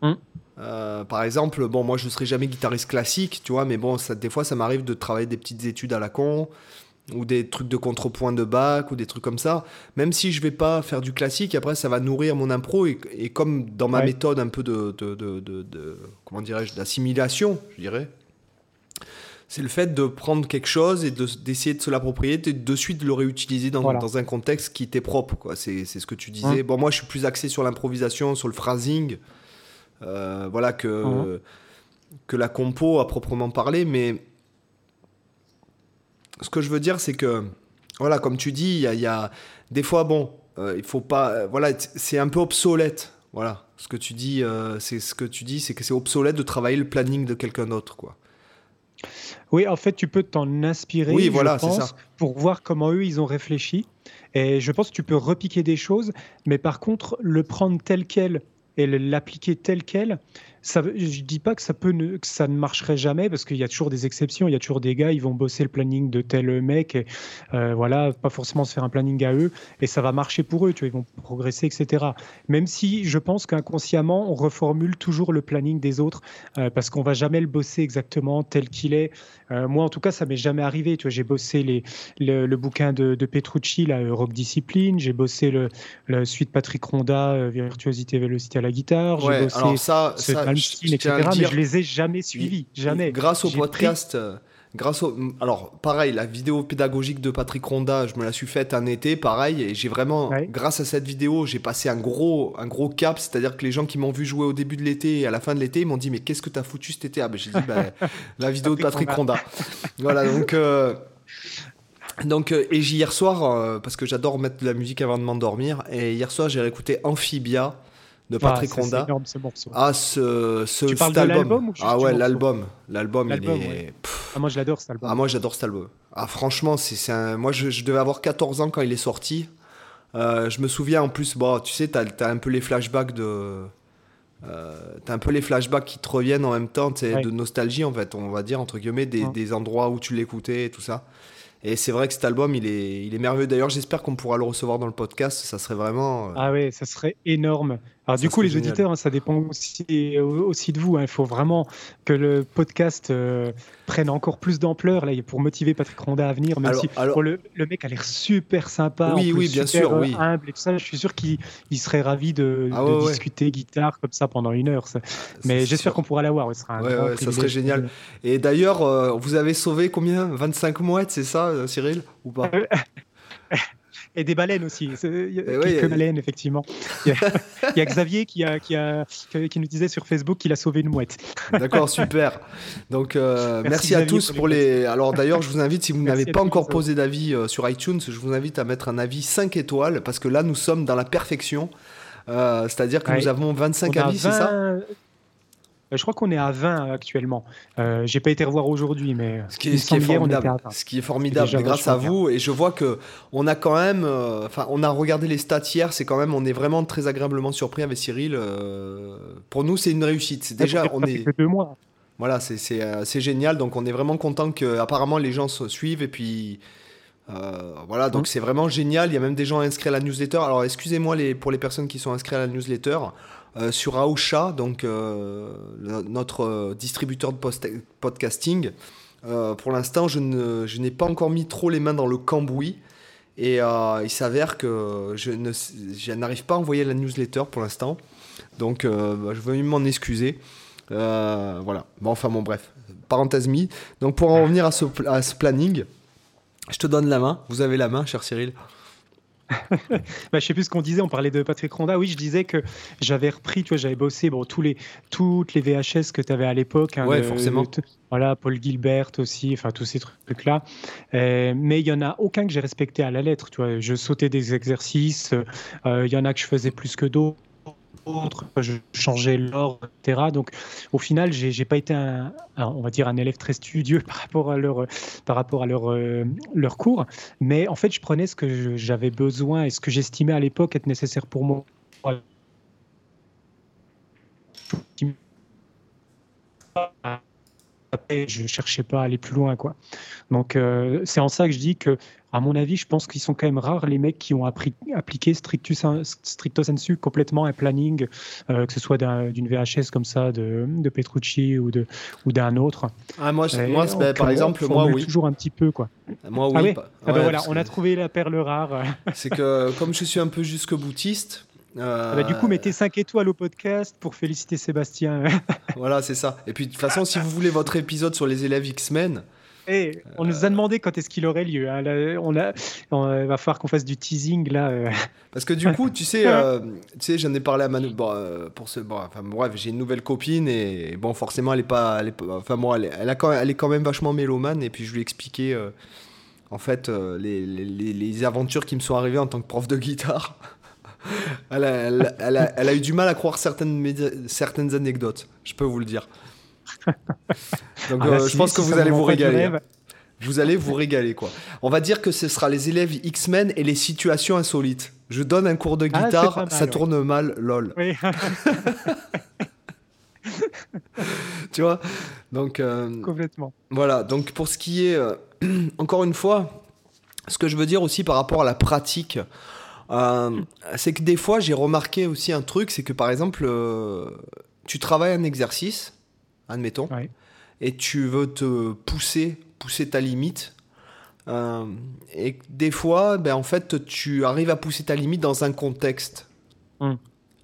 Hum. Euh, par exemple, bon, moi je ne serai jamais guitariste classique, tu vois, mais bon, ça, des fois ça m'arrive de travailler des petites études à la con, ou des trucs de contrepoint de bac ou des trucs comme ça. Même si je vais pas faire du classique, après ça va nourrir mon impro et, comme dans ma méthode un peu de, de, de, de comment dirais-je d'assimilation, je dirais. C'est le fait de prendre quelque chose et d'essayer de, se l'approprier, et de suite le réutiliser dans, dans un contexte qui t'est propre. Quoi. C'est, ce que tu disais. Bon, moi, je suis plus axé sur l'improvisation, sur le phrasing, euh, voilà, que, que la compo à proprement parler. Mais ce que je veux dire, c'est que, voilà, comme tu dis, il y, a, des fois, bon, euh, il faut pas, euh, voilà, c'est un peu obsolète. Voilà, ce que tu dis, c'est ce que tu dis, c'est que c'est obsolète de travailler le planning de quelqu'un d'autre, quoi. Oui, en fait, tu peux t'en inspirer, oui, voilà, je pense, pour voir comment eux ils ont réfléchi. Et je pense que tu peux repiquer des choses, mais par contre, le prendre tel quel et l'appliquer tel quel, ça, je dis pas que ça peut que ça ne marcherait jamais parce qu'il y a toujours des exceptions. Il y a toujours des gars, ils vont bosser le planning de tel mec, et, euh, voilà, pas forcément se faire un planning à eux, et ça va marcher pour eux. Tu vois, ils vont progresser, etc. Même si je pense qu'inconsciemment, on reformule toujours le planning des autres euh, parce qu'on va jamais le bosser exactement tel qu'il est. Euh, moi, en tout cas, ça m'est jamais arrivé. Tu vois, j'ai bossé les, le, bouquin de, Petrucci, la Rock Discipline. J'ai bossé le, le, suite Patrick Ronda, Virtuosité, Vélocité à la guitare. j'ai bossé alors ça, ça je mais je les ai jamais suivis, jamais. Grâce au podcast, euh, grâce au, alors pareil, la vidéo pédagogique de Patrick Ronda, je me la suis faite un été, pareil, et j'ai vraiment, grâce à cette vidéo, j'ai passé un gros, un gros cap, c'est-à-dire que les gens qui m'ont vu jouer au début de l'été et à la fin de l'été, ils m'ont dit mais qu'est-ce que t'as foutu cet été? Ah ben j'ai dit bah, la vidéo de Patrick Ronda. voilà donc. Euh, donc, euh, et hier soir, parce que j'adore mettre de la musique avant de m'endormir, et hier soir j'ai réécouté Amphibia, de Patrick ah, Ronda. Ah, ce, ce tu parles de l'album Ah ouais, l'album. L'album, il est. Ah, moi, je l'adore cet album. Ah, moi, j'adore cet album. Ah, franchement, c'est un... moi, je, devais avoir 14 ans quand il est sorti. Euh, je me souviens en plus, bon, tu sais, t'as as un peu les flashbacks de. Euh, t'as un peu les flashbacks qui te reviennent en même temps, ouais. de nostalgie en fait, on va dire, entre guillemets, des, des endroits où tu l'écoutais et tout ça. Et c'est vrai que cet album, il est, il est merveilleux. D'ailleurs, j'espère qu'on pourra le recevoir dans le podcast. Ça serait vraiment. Euh, ah oui, ça serait énorme. Alors du coup, les auditeurs, hein, ça dépend aussi, aussi de vous. Hein. Il faut vraiment que le podcast euh, prenne encore plus d'ampleur là pour motiver Patrick Ronda à venir. Même si le, le, mec a l'air super sympa, oui, oui, bien sûr, euh, oui. humble et tout ça. Je suis sûr qu'il serait ravi de, ah discuter guitare comme ça pendant une heure. Ça. Mais j'espère qu'on pourra l'avoir. Ça, ça serait génial. Et d'ailleurs, euh, vous avez sauvé combien? 25 mouettes, c'est ça, Cyril? Ou pas? et des baleines aussi. Il y a eh quelques baleines, effectivement. Il y, a, Xavier qui, a, qui, a, qui, nous disait sur Facebook qu'il a sauvé une mouette. D'accord, super. Donc, euh, merci, à tous pour les. Alors, d'ailleurs, je vous invite, si vous n'avez pas encore posé d'avis euh, sur iTunes, je vous invite à mettre un avis 5 étoiles parce que là, nous sommes dans la perfection. Euh, c'est-à-dire que nous avons 25 avis, c'est ça? euh, je crois qu'on est à 20 actuellement. Euh, J'ai pas été revoir aujourd'hui, mais ce qui est, ce qui est formidable, ce qui est formidable grâce à vous. Et je vois que on a quand même, euh, enfin, on a regardé les stats hier. C'est quand même, on est vraiment très agréablement surpris avec Cyril. Euh, pour nous, c'est une réussite. C'est déjà, on est. deux mois. Voilà, c'est génial. Donc, on est vraiment content que, apparemment, les gens se suivent et puis. voilà, donc mmh. c'est vraiment génial. Il y a même des gens inscrits à la newsletter. Alors, excusez-moi les, pour les personnes qui sont inscrites à la newsletter. Euh, sur Aosha, donc euh, notre euh, distributeur de podcasting. pour l'instant, je, n'ai pas encore mis trop les mains dans le cambouis. Et il s'avère que je, n'arrive pas à envoyer la newsletter pour l'instant. Donc bah, je veux m'en excuser. voilà. Bon, enfin bon, bref. Parenthèse mise. Donc pour en revenir à ce, à ce planning, je te donne la main. Vous avez la main, cher Cyril. bah, je sais plus ce qu'on disait, on parlait de Patrick Ronda. Oui, je disais que j'avais repris, tu vois, j'avais bossé bon, tous les, toutes les VHS que tu avais à l'époque. Hein, forcément. voilà, Paul Gilbert aussi, enfin tous ces trucs-là. Euh, mais il y en a aucun que j'ai respecté à la lettre. Tu vois, je sautais des exercices. Euh, il y en a que je faisais plus que d'autres autres, je changeais l'ordre, etc. Donc, au final, j'ai n'ai pas été un, on va dire un élève très studieux par rapport à leur, par rapport à leur, euh, cours, mais en fait, je prenais ce que j'avais besoin et ce que j'estimais à l'époque être nécessaire pour moi. Après, je cherchais pas à aller plus loin, quoi. Donc, euh, c'est en ça que je dis que à mon avis, je pense qu'ils sont quand même rares les mecs qui ont appris, appliqué strictus, stricto sensu complètement un planning, euh, que ce soit d'une VHS comme ça de, de Petrucci ou d'un ou autre. Ah, moi, moi ben, par exemple, moi, oui. Toujours un petit peu, quoi. Moi, oui. Ah, ah ben voilà, on a trouvé la perle rare. C'est que, comme je suis un peu jusque boutiste, euh... Ah bah, du coup, mettez 5 étoiles au podcast pour féliciter Sébastien. voilà, c'est ça. Et puis, de toute façon, si vous voulez votre épisode sur les élèves X-Men, eh, on nous a demandé quand est-ce qu'il aurait lieu. Hein. on, a, on va falloir qu'on fasse du teasing là. Euh. Parce que du coup, tu sais, euh, tu sais, j'en ai parlé à Manu. Bon, euh, pour ce, bon, enfin, bref, j'ai une nouvelle copine et bon, forcément, elle est pas, elle est, enfin, moi, elle, elle, a quand, elle est quand même vachement mélomane et puis je lui ai expliqué, en fait, les, les, les, aventures qui me sont arrivées en tant que prof de guitare. Elle, a, elle, a, elle, a, eu du mal à croire certaines, certaines anecdotes. Je peux vous le dire. Donc ah, euh, je pense que vous allez vous régaler. Hein. Vous allez vous régaler quoi. On va dire que ce sera les élèves X-Men et les situations insolites. Je donne un cours de ah, guitare, ça tourne mal, lol. tu vois? Donc euh, complètement. Voilà, donc pour ce qui est euh, encore une fois, ce que je veux dire aussi par rapport à la pratique, c'est que des fois j'ai remarqué aussi un truc, c'est que par exemple, tu travailles un exercice, admettons, et tu veux te pousser, pousser ta limite. Euh, et des fois, ben, en fait, tu arrives à pousser ta limite dans un contexte. Hmm.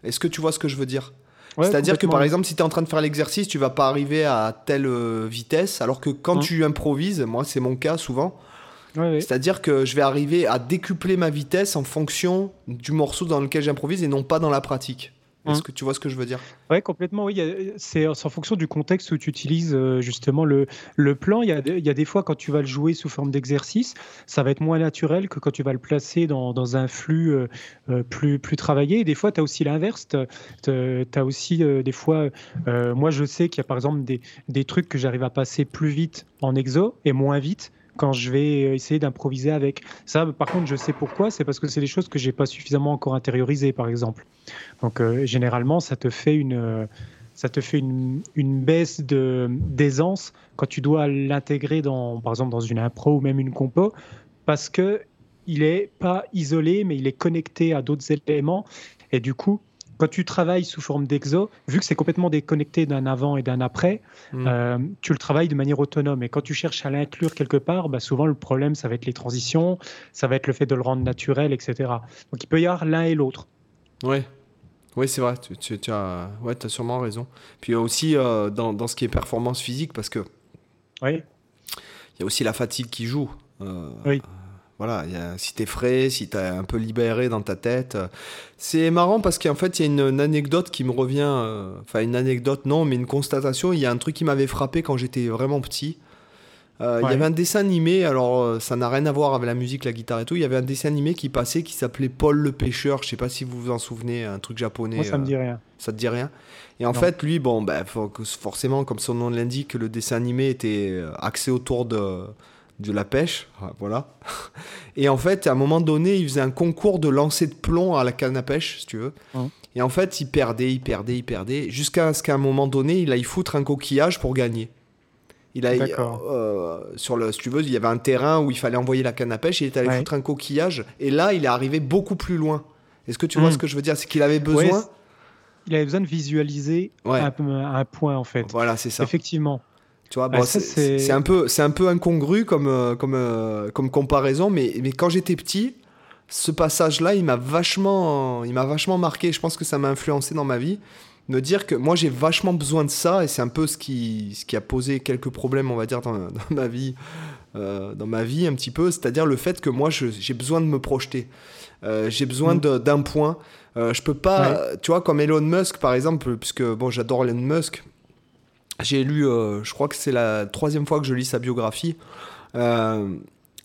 Est-ce que tu vois ce que je veux dire? C'est-à-dire que par exemple, si tu es en train de faire l'exercice, tu vas pas arriver à telle euh, vitesse, alors que quand hmm. tu improvises, moi c'est mon cas souvent, c'est-à-dire que je vais arriver à décupler ma vitesse en fonction du morceau dans lequel j'improvise et non pas dans la pratique. Est-ce mmh. que tu vois ce que je veux dire? Oui, complètement. Oui, c'est en fonction du contexte où tu utilises euh, justement le, le plan. Il y, a, il y, a, des fois, quand tu vas le jouer sous forme d'exercice, ça va être moins naturel que quand tu vas le placer dans, dans un flux euh, euh, plus, plus travaillé. Et des fois, tu as aussi l'inverse. Tu as aussi des fois, moi je sais qu'il y a par exemple des, des trucs que j'arrive à passer plus vite en exo et moins vite quand je vais essayer d'improviser avec. Ça, par contre, je sais pourquoi. C'est parce que c'est des choses que j'ai pas suffisamment encore intériorisées, par exemple. Donc, euh, généralement, ça te fait une, ça te fait une, une baisse de d'aisance quand tu dois l'intégrer dans, par exemple, dans une impro ou même une compo, parce que il est pas isolé, mais il est connecté à d'autres éléments. Et du coup, quand tu travailles sous forme d'exo, vu que c'est complètement déconnecté d'un avant et d'un après, mm. euh, tu le travailles de manière autonome. Et quand tu cherches à l'inclure quelque part, bah souvent le problème, ça va être les transitions, ça va être le fait de le rendre naturel, etc. Donc il peut y avoir l'un et l'autre. Ouais. Oui, c'est vrai, tu, as, ouais, as sûrement raison. Puis aussi euh, dans, dans, ce qui est performance physique, parce que oui. il y a aussi la fatigue qui joue. Euh, oui. Voilà, y a, si t'es frais, si t'es un peu libéré dans ta tête. C'est marrant parce qu'en fait, il y a une, anecdote qui me revient. Euh, enfin, une anecdote, non, mais une constatation. Il y a un truc qui m'avait frappé quand j'étais vraiment petit. Euh, il y avait un dessin animé, alors euh, ça n'a rien à voir avec la musique, la guitare et tout. Il y avait un dessin animé qui passait qui s'appelait Paul le pêcheur. Je sais pas si vous vous en souvenez, un truc japonais. Moi, ça me dit rien. Ça te dit rien? Et en fait, lui, bon, ben, forcément, comme son nom l'indique, le dessin animé était axé autour de de la pêche, ah, voilà. Et en fait, à un moment donné, il faisait un concours de lancer de plomb à la canne à pêche, si tu veux. Et en fait, il perdait, il perdait, il perdait, jusqu'à ce qu'à un moment donné, il aille foutre un coquillage pour gagner. Il a, euh, sur le, si tu veux, il y avait un terrain où il fallait envoyer la canne à pêche, il est allé foutre un coquillage, et là, il est arrivé beaucoup plus loin. Est-ce que tu vois hmm. ce que je veux dire? C'est qu'il avait besoin. il avait besoin de visualiser un, un, point, en fait. Voilà, c'est ça. Effectivement. Tu vois, c'est un peu, c'est un peu incongru comme euh, comme euh, comme comparaison, mais mais quand j'étais petit, ce passage-là, il m'a vachement, il m'a vachement marqué. Je pense que ça m'a influencé dans ma vie. Me dire que moi j'ai vachement besoin de ça et c'est un peu ce qui, ce qui a posé quelques problèmes, on va dire, dans, ma vie, euh, dans ma vie un petit peu. C'est-à-dire le fait que moi j'ai besoin de me projeter. j'ai besoin mm. d'un point. je peux pas, tu vois, comme Elon Musk par exemple, puisque bon, j'adore Elon Musk, j'ai lu, euh, je crois que c'est la troisième fois que je lis sa biographie. Euh,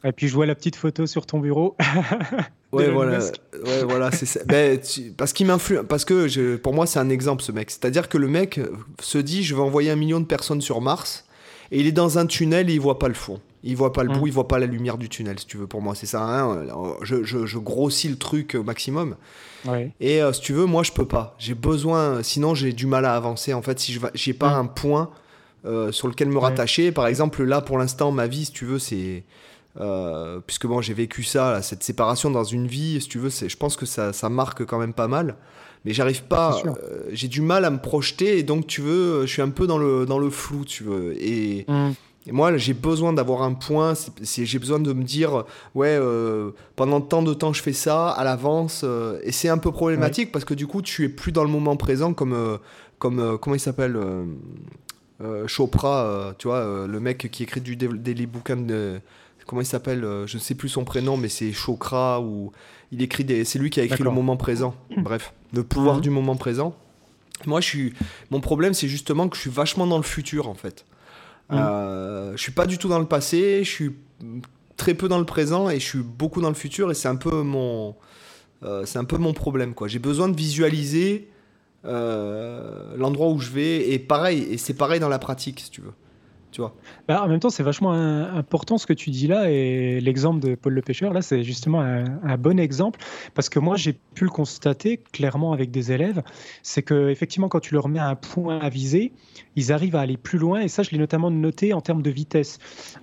et puis je vois la petite photo sur ton bureau. ouais, voilà, ouais, voilà, c'est ça. Ben, parce qu'il m'influe, parce que je, pour moi c'est un exemple ce mec. C'est-à-dire que le mec se dit, je vais envoyer un million de personnes sur Mars, et il est dans un tunnel et il voit pas le fond. Il voit pas le bout, mmh. il voit pas la lumière du tunnel, si tu veux. Pour moi, c'est ça. Hein. je, je, je, grossis le truc au maximum. Et euh, si tu veux, moi, je peux pas. J'ai besoin, sinon j'ai du mal à avancer. En fait, si je j'ai pas mm. un point euh, sur lequel me rattacher. Par exemple, là, pour l'instant, ma vie, si tu veux, c'est euh, puisque bon, j'ai vécu ça, cette séparation dans une vie. Si tu veux, je pense que ça, ça marque quand même pas mal. Mais j'arrive pas. j'ai du mal à me projeter et donc tu veux, je suis un peu dans le dans le flou, tu veux. Et mm. Et moi, j'ai besoin d'avoir un point, j'ai besoin de me dire, ouais, euh, pendant tant de temps je fais ça, à l'avance. Euh, et c'est un peu problématique parce que du coup, tu es plus dans le moment présent comme, euh, comme comment il s'appelle Chopra, tu vois, le mec qui écrit du daily books de. Comment il s'appelle Je ne sais plus son prénom, mais c'est Chokra ou. Il écrit des. C'est lui qui a écrit le moment présent. Bref, le pouvoir mhm. du moment présent. Moi, je suis. Mon problème, c'est justement que je suis vachement dans le futur, en fait. Mm. Euh, je suis pas du tout dans le passé, je suis très peu dans le présent et je suis beaucoup dans le futur et c'est un peu mon euh, c'est un peu mon problème quoi. J'ai besoin de visualiser euh, l'endroit où je vais et pareil et c'est pareil dans la pratique si tu veux. Bah, en même temps, c'est vachement important ce que tu dis là, et l'exemple de Paul le pêcheur, là, c'est justement un, bon exemple, parce que moi, j'ai pu le constater clairement avec des élèves, c'est que effectivement, quand tu leur mets un point à viser, ils arrivent à aller plus loin, et ça, je l'ai notamment noté en termes de vitesse.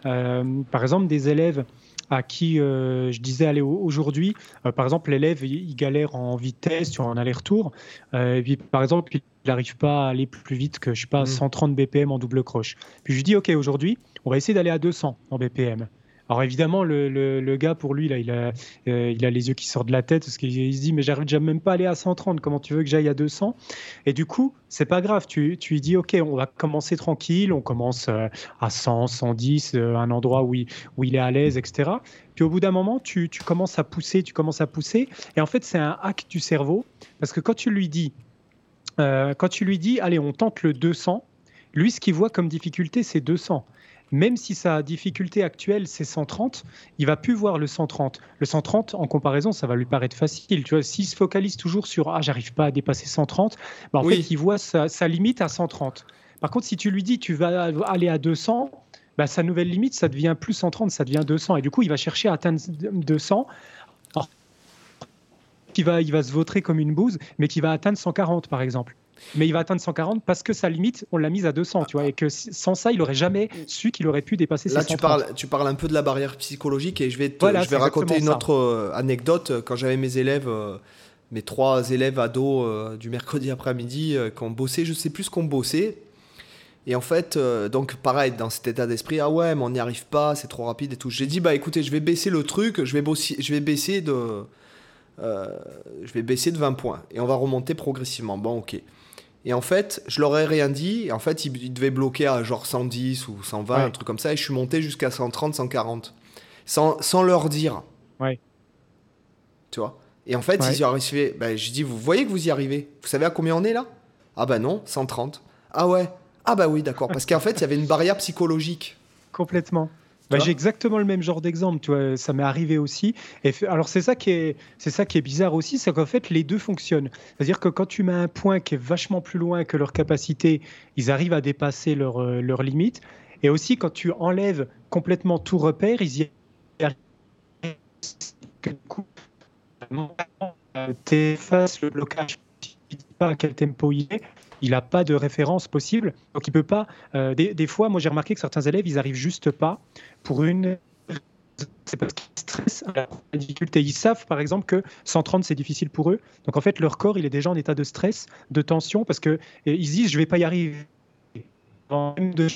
Euh, par exemple, des élèves à qui euh, je disais allez aujourd'hui, euh, par exemple l'élève il, galère en vitesse sur un aller-retour, et puis par exemple il n'arrive pas à aller plus vite que, je sais pas, 130 mm. BPM en double croche. Puis je lui dis, OK, aujourd'hui, on va essayer d'aller à 200 en BPM. Alors évidemment, le, le, gars, pour lui, là, il a, euh, il a les yeux qui sortent de la tête parce qu'il se dit, mais j'arrive déjà même pas à aller à 130, comment tu veux que j'aille à 200 Et du coup, c'est pas grave, tu, tu lui dis, OK, on va commencer tranquille, on commence euh, à 100, 110, euh, un endroit où il, où il est à l'aise, etc. Puis au bout d'un moment, tu, tu commences à pousser, tu commences à pousser. Et en fait, c'est un hack du cerveau parce que quand tu lui dis, euh, quand tu lui dis, allez, on tente le 200, lui, ce qu'il voit comme difficulté, c'est 200. Même si sa difficulté actuelle, c'est 130, il va plus voir le 130. Le 130, en comparaison, ça va lui paraître facile. Tu vois, s'il se focalise toujours sur ah, j'arrive pas à dépasser 130, bah, en fait, il voit sa, limite à 130. Par contre, si tu lui dis tu vas aller à 200, bah, sa nouvelle limite, ça devient plus 130, ça devient 200. Et du coup, il va chercher à atteindre 200 qui va, il va se vautrer comme une bouse, mais qui va atteindre 140 par exemple. Mais il va atteindre 140 parce que sa limite, on l'a mise à 200, tu vois, et que sans ça, il aurait jamais su qu'il aurait pu dépasser Là, tu parles, tu parles un peu de la barrière psychologique et je vais, je vais raconter une autre euh, anecdote. Quand j'avais mes élèves, euh, mes trois élèves ados du mercredi après-midi qui ont bossé, je sais plus ce qu'on bossait. Et en fait, donc pareil, dans cet état d'esprit, ah ouais, mais on n'y arrive pas, c'est trop rapide et tout. J'ai dit, bah écoutez, je vais baisser le truc, je vais, je vais baisser de. Je vais baisser de 20 points et on va remonter progressivement. Bon, ok. Et en fait, je leur ai rien dit. Et en fait, ils, devaient bloquer à genre 110 ou 120, un truc comme ça. Et je suis monté jusqu'à 130, 140. Sans, sans leur dire. Ouais. Tu vois? Et en fait, ils y arrivaient. Ben, je dis, vous voyez que vous y arrivez? Vous savez à combien on est là? Ah bah non, 130. Ah ouais? Ah bah oui, d'accord. Parce qu'en fait, il y avait une barrière psychologique. Complètement. Bah, j'ai exactement le même genre d'exemple, tu ça m'est arrivé aussi. Et alors c'est ça qui est, c'est ça qui est bizarre aussi, c'est qu'en fait les deux fonctionnent. C'est-à-dire que quand tu mets un point qui est vachement plus loin que leur capacité, ils arrivent à dépasser leur, euh, leur limite. Et aussi quand tu enlèves complètement tout repère, ils y arrivent. Tu effaces le blocage, tu ne dis pas à quel tempo il est, il n'a pas de référence possible. Donc il peut pas. Euh, des, fois, moi j'ai remarqué que certains élèves, ils arrivent juste pas pour une. C'est parce qu'ils stressent la difficulté. Ils savent par exemple que 130 c'est difficile pour eux. Donc en fait leur corps il est déjà en état de stress, de tension parce que disent je vais pas y arriver avant même de,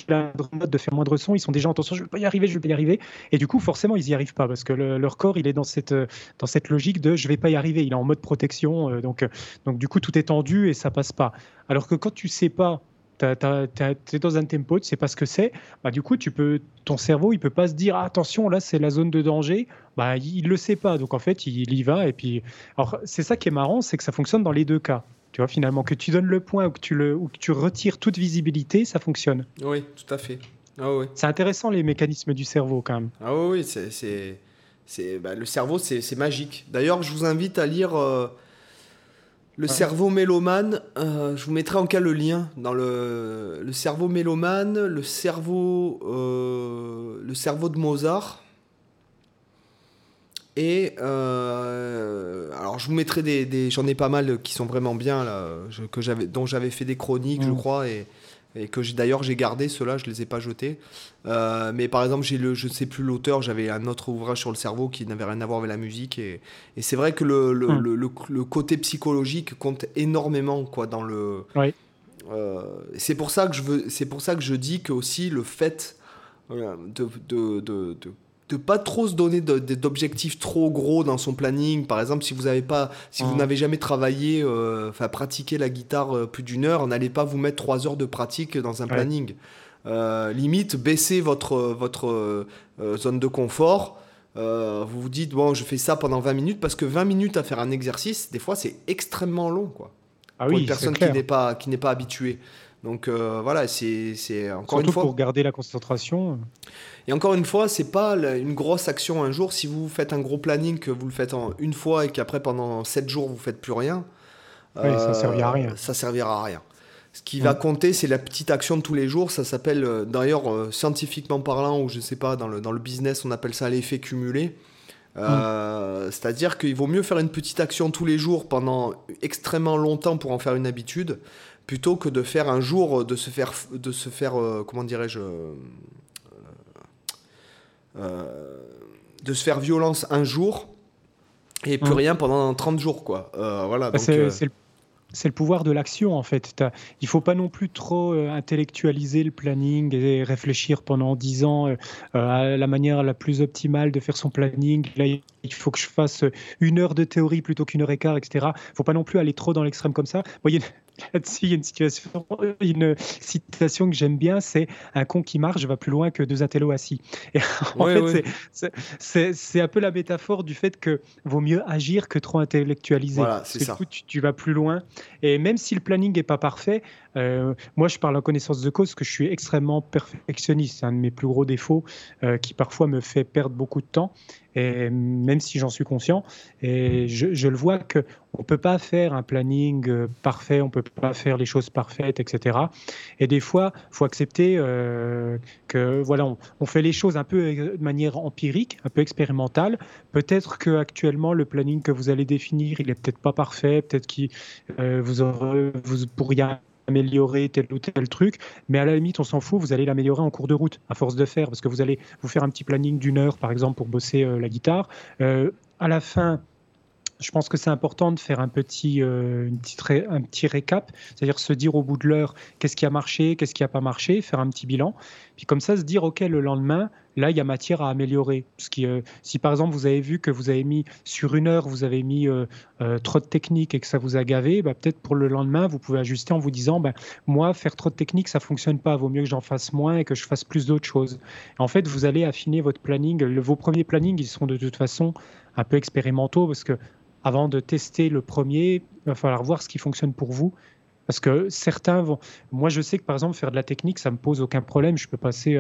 de faire moindre son, ils sont déjà en tension, je ne vais pas y arriver, je vais pas y arriver. Et du coup, forcément, ils n'y arrivent pas parce que leur corps, il est dans cette, dans cette logique de je ne vais pas y arriver. Il est en mode protection. Euh, donc, donc, du coup, tout est tendu et ça passe pas. Alors que quand tu sais pas, tu es dans un tempo, tu sais pas ce que c'est, bah, du coup, tu peux, ton cerveau, il peut pas se dire ah, attention, là, c'est la zone de danger. Bah, il le sait pas. Donc, en fait, il y va. Et puis, alors, c'est ça qui est marrant, c'est que ça fonctionne dans les deux cas. Tu vois, finalement, que tu donnes le point ou que tu, le, ou que tu retires toute visibilité, ça fonctionne. Oui, tout à fait. Ah, oui. C'est intéressant les mécanismes du cerveau quand même. Ah oui, c'est, bah, le cerveau, c'est, magique. D'ailleurs, je vous invite à lire euh, Le cerveau mélomane. Euh, je vous mettrai en cas le lien dans le, le cerveau mélomane, le cerveau, euh, le cerveau de Mozart. Et euh, alors, je vous mettrai des, j'en ai pas mal qui sont vraiment bien là, que j'avais, dont j'avais fait des chroniques, je mm. crois, et, et que d'ailleurs j'ai gardé ceux-là, je les ai pas jetés. Euh, mais par exemple, j'ai le, je ne sais plus l'auteur, j'avais un autre ouvrage sur le cerveau qui n'avait rien à voir avec la musique, et, et c'est vrai que le, le, le, le, côté psychologique compte énormément quoi dans le. Oui. Euh, c'est pour ça que je veux, c'est pour ça que je dis que aussi le fait de, de, de, de de pas trop se donner d'objectifs trop gros dans son planning. Par exemple, si vous n'avez pas, si vous n'avez jamais travaillé, euh, enfin pratiqué la guitare euh, plus d'une heure, n'allez pas vous mettre trois heures de pratique dans un planning. Euh, limite, baissez votre votre zone de confort. vous vous dites bon, je fais ça pendant 20 minutes parce que 20 minutes à faire un exercice, des fois, c'est extrêmement long, quoi. Ah pour une personne qui n'est pas qui n'est pas habituée. Donc voilà, c'est encore une fois pour garder la concentration. Et encore une fois, c'est pas une grosse action un jour. Si vous faites un gros planning, que vous le faites en une fois et qu'après pendant 7 jours vous faites plus rien, oui, ça servira à rien. Ça servira à rien. Ce qui va compter, c'est la petite action de tous les jours. Ça s'appelle, euh, d'ailleurs, euh, scientifiquement parlant, ou je sais pas, dans le, dans le business, on appelle ça l'effet cumulé. Euh, c'est-à-dire qu'il vaut mieux faire une petite action tous les jours pendant extrêmement longtemps pour en faire une habitude, plutôt que de faire un jour, de se faire, de se faire comment dirais-je, euh, de se faire violence un jour et plus mmh. rien pendant 30 jours. Quoi. Euh, voilà, bah, euh, c'est le pouvoir de l'action en fait. Il faut pas non plus trop intellectualiser le planning et réfléchir pendant 10 ans à la manière la plus optimale de faire son planning. Là, il faut que je fasse une heure de théorie plutôt qu'une heure et quart, etc. Il faut pas non plus aller trop dans l'extrême comme ça. Vous voyez, là-dessus, il y a une, situation, une citation que j'aime bien, c'est un con qui marche va plus loin que deux intellos assis. Et en fait, c'est un peu la métaphore du fait que vaut mieux agir que trop intellectualiser. Voilà, c'est ça. Du coup, tu, vas plus loin. Et même si le planning n'est pas parfait, euh, moi, je parle en connaissance de cause que je suis extrêmement perfectionniste. C'est un de mes plus gros défauts euh, qui parfois me fait perdre beaucoup de temps. Et même si j'en suis conscient, et je, le vois que on peut pas faire un planning euh, parfait, on peut pas faire les choses parfaites, etc. Et des fois, faut accepter que voilà, on, fait les choses un peu de manière empirique, un peu expérimentale. Peut-être que actuellement le planning que vous allez définir, il est peut-être pas parfait, peut-être que vous, aurez, vous pourriez améliorer tel ou tel truc, mais à la limite, on s'en fout, vous allez l'améliorer en cours de route, à force de faire, parce que vous allez vous faire un petit planning d'une heure, par exemple, pour bosser euh, la guitare. Euh, à la fin, je pense que c'est important de faire un petit, euh, un petit récap, c'est-à-dire se dire au bout de l'heure qu'est-ce qui a marché, qu'est-ce qui n'a pas marché, faire un petit bilan. Puis comme ça, se dire, OK, le lendemain, là, il y a matière à améliorer. Parce que, euh, si par exemple, vous avez vu que vous avez mis sur une heure, vous avez mis euh, trop de technique et que ça vous a gavé, bah, peut-être pour le lendemain, vous pouvez ajuster en vous disant, bah, moi, faire trop de technique, ça fonctionne pas. Vaut mieux que j'en fasse moins et que je fasse plus d'autres choses. En fait, vous allez affiner votre planning. vos premiers plannings, ils seront de toute façon un peu expérimentaux parce que avant de tester le premier, il va falloir voir ce qui fonctionne pour vous. Parce que certains vont. Moi, je sais que par exemple, faire de la technique, ça me pose aucun problème. Je peux passer.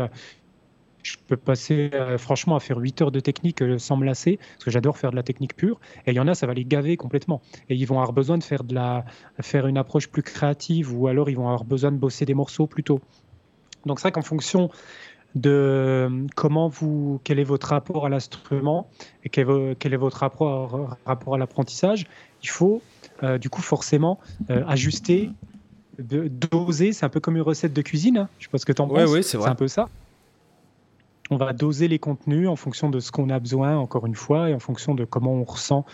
Je peux passer franchement à faire 8 heures de technique euh, sans me lasser, parce que j'adore faire de la technique pure. Et il y en a, ça va les gaver complètement. Et ils vont avoir besoin de faire, de la, faire une approche plus créative, ou alors ils vont avoir besoin de bosser des morceaux plus tôt. Donc, c'est vrai qu'en fonction de comment vous, quel est votre rapport à l'instrument et quel, est votre rapport, rapport à l'apprentissage, il faut euh, du coup forcément euh, ajuster, doser. C'est un peu comme une recette de cuisine. Hein. Je sais pas ce que tu en penses. c'est un peu ça. On va doser les contenus en fonction de ce qu'on a besoin, encore une fois, et en fonction de comment on ressent,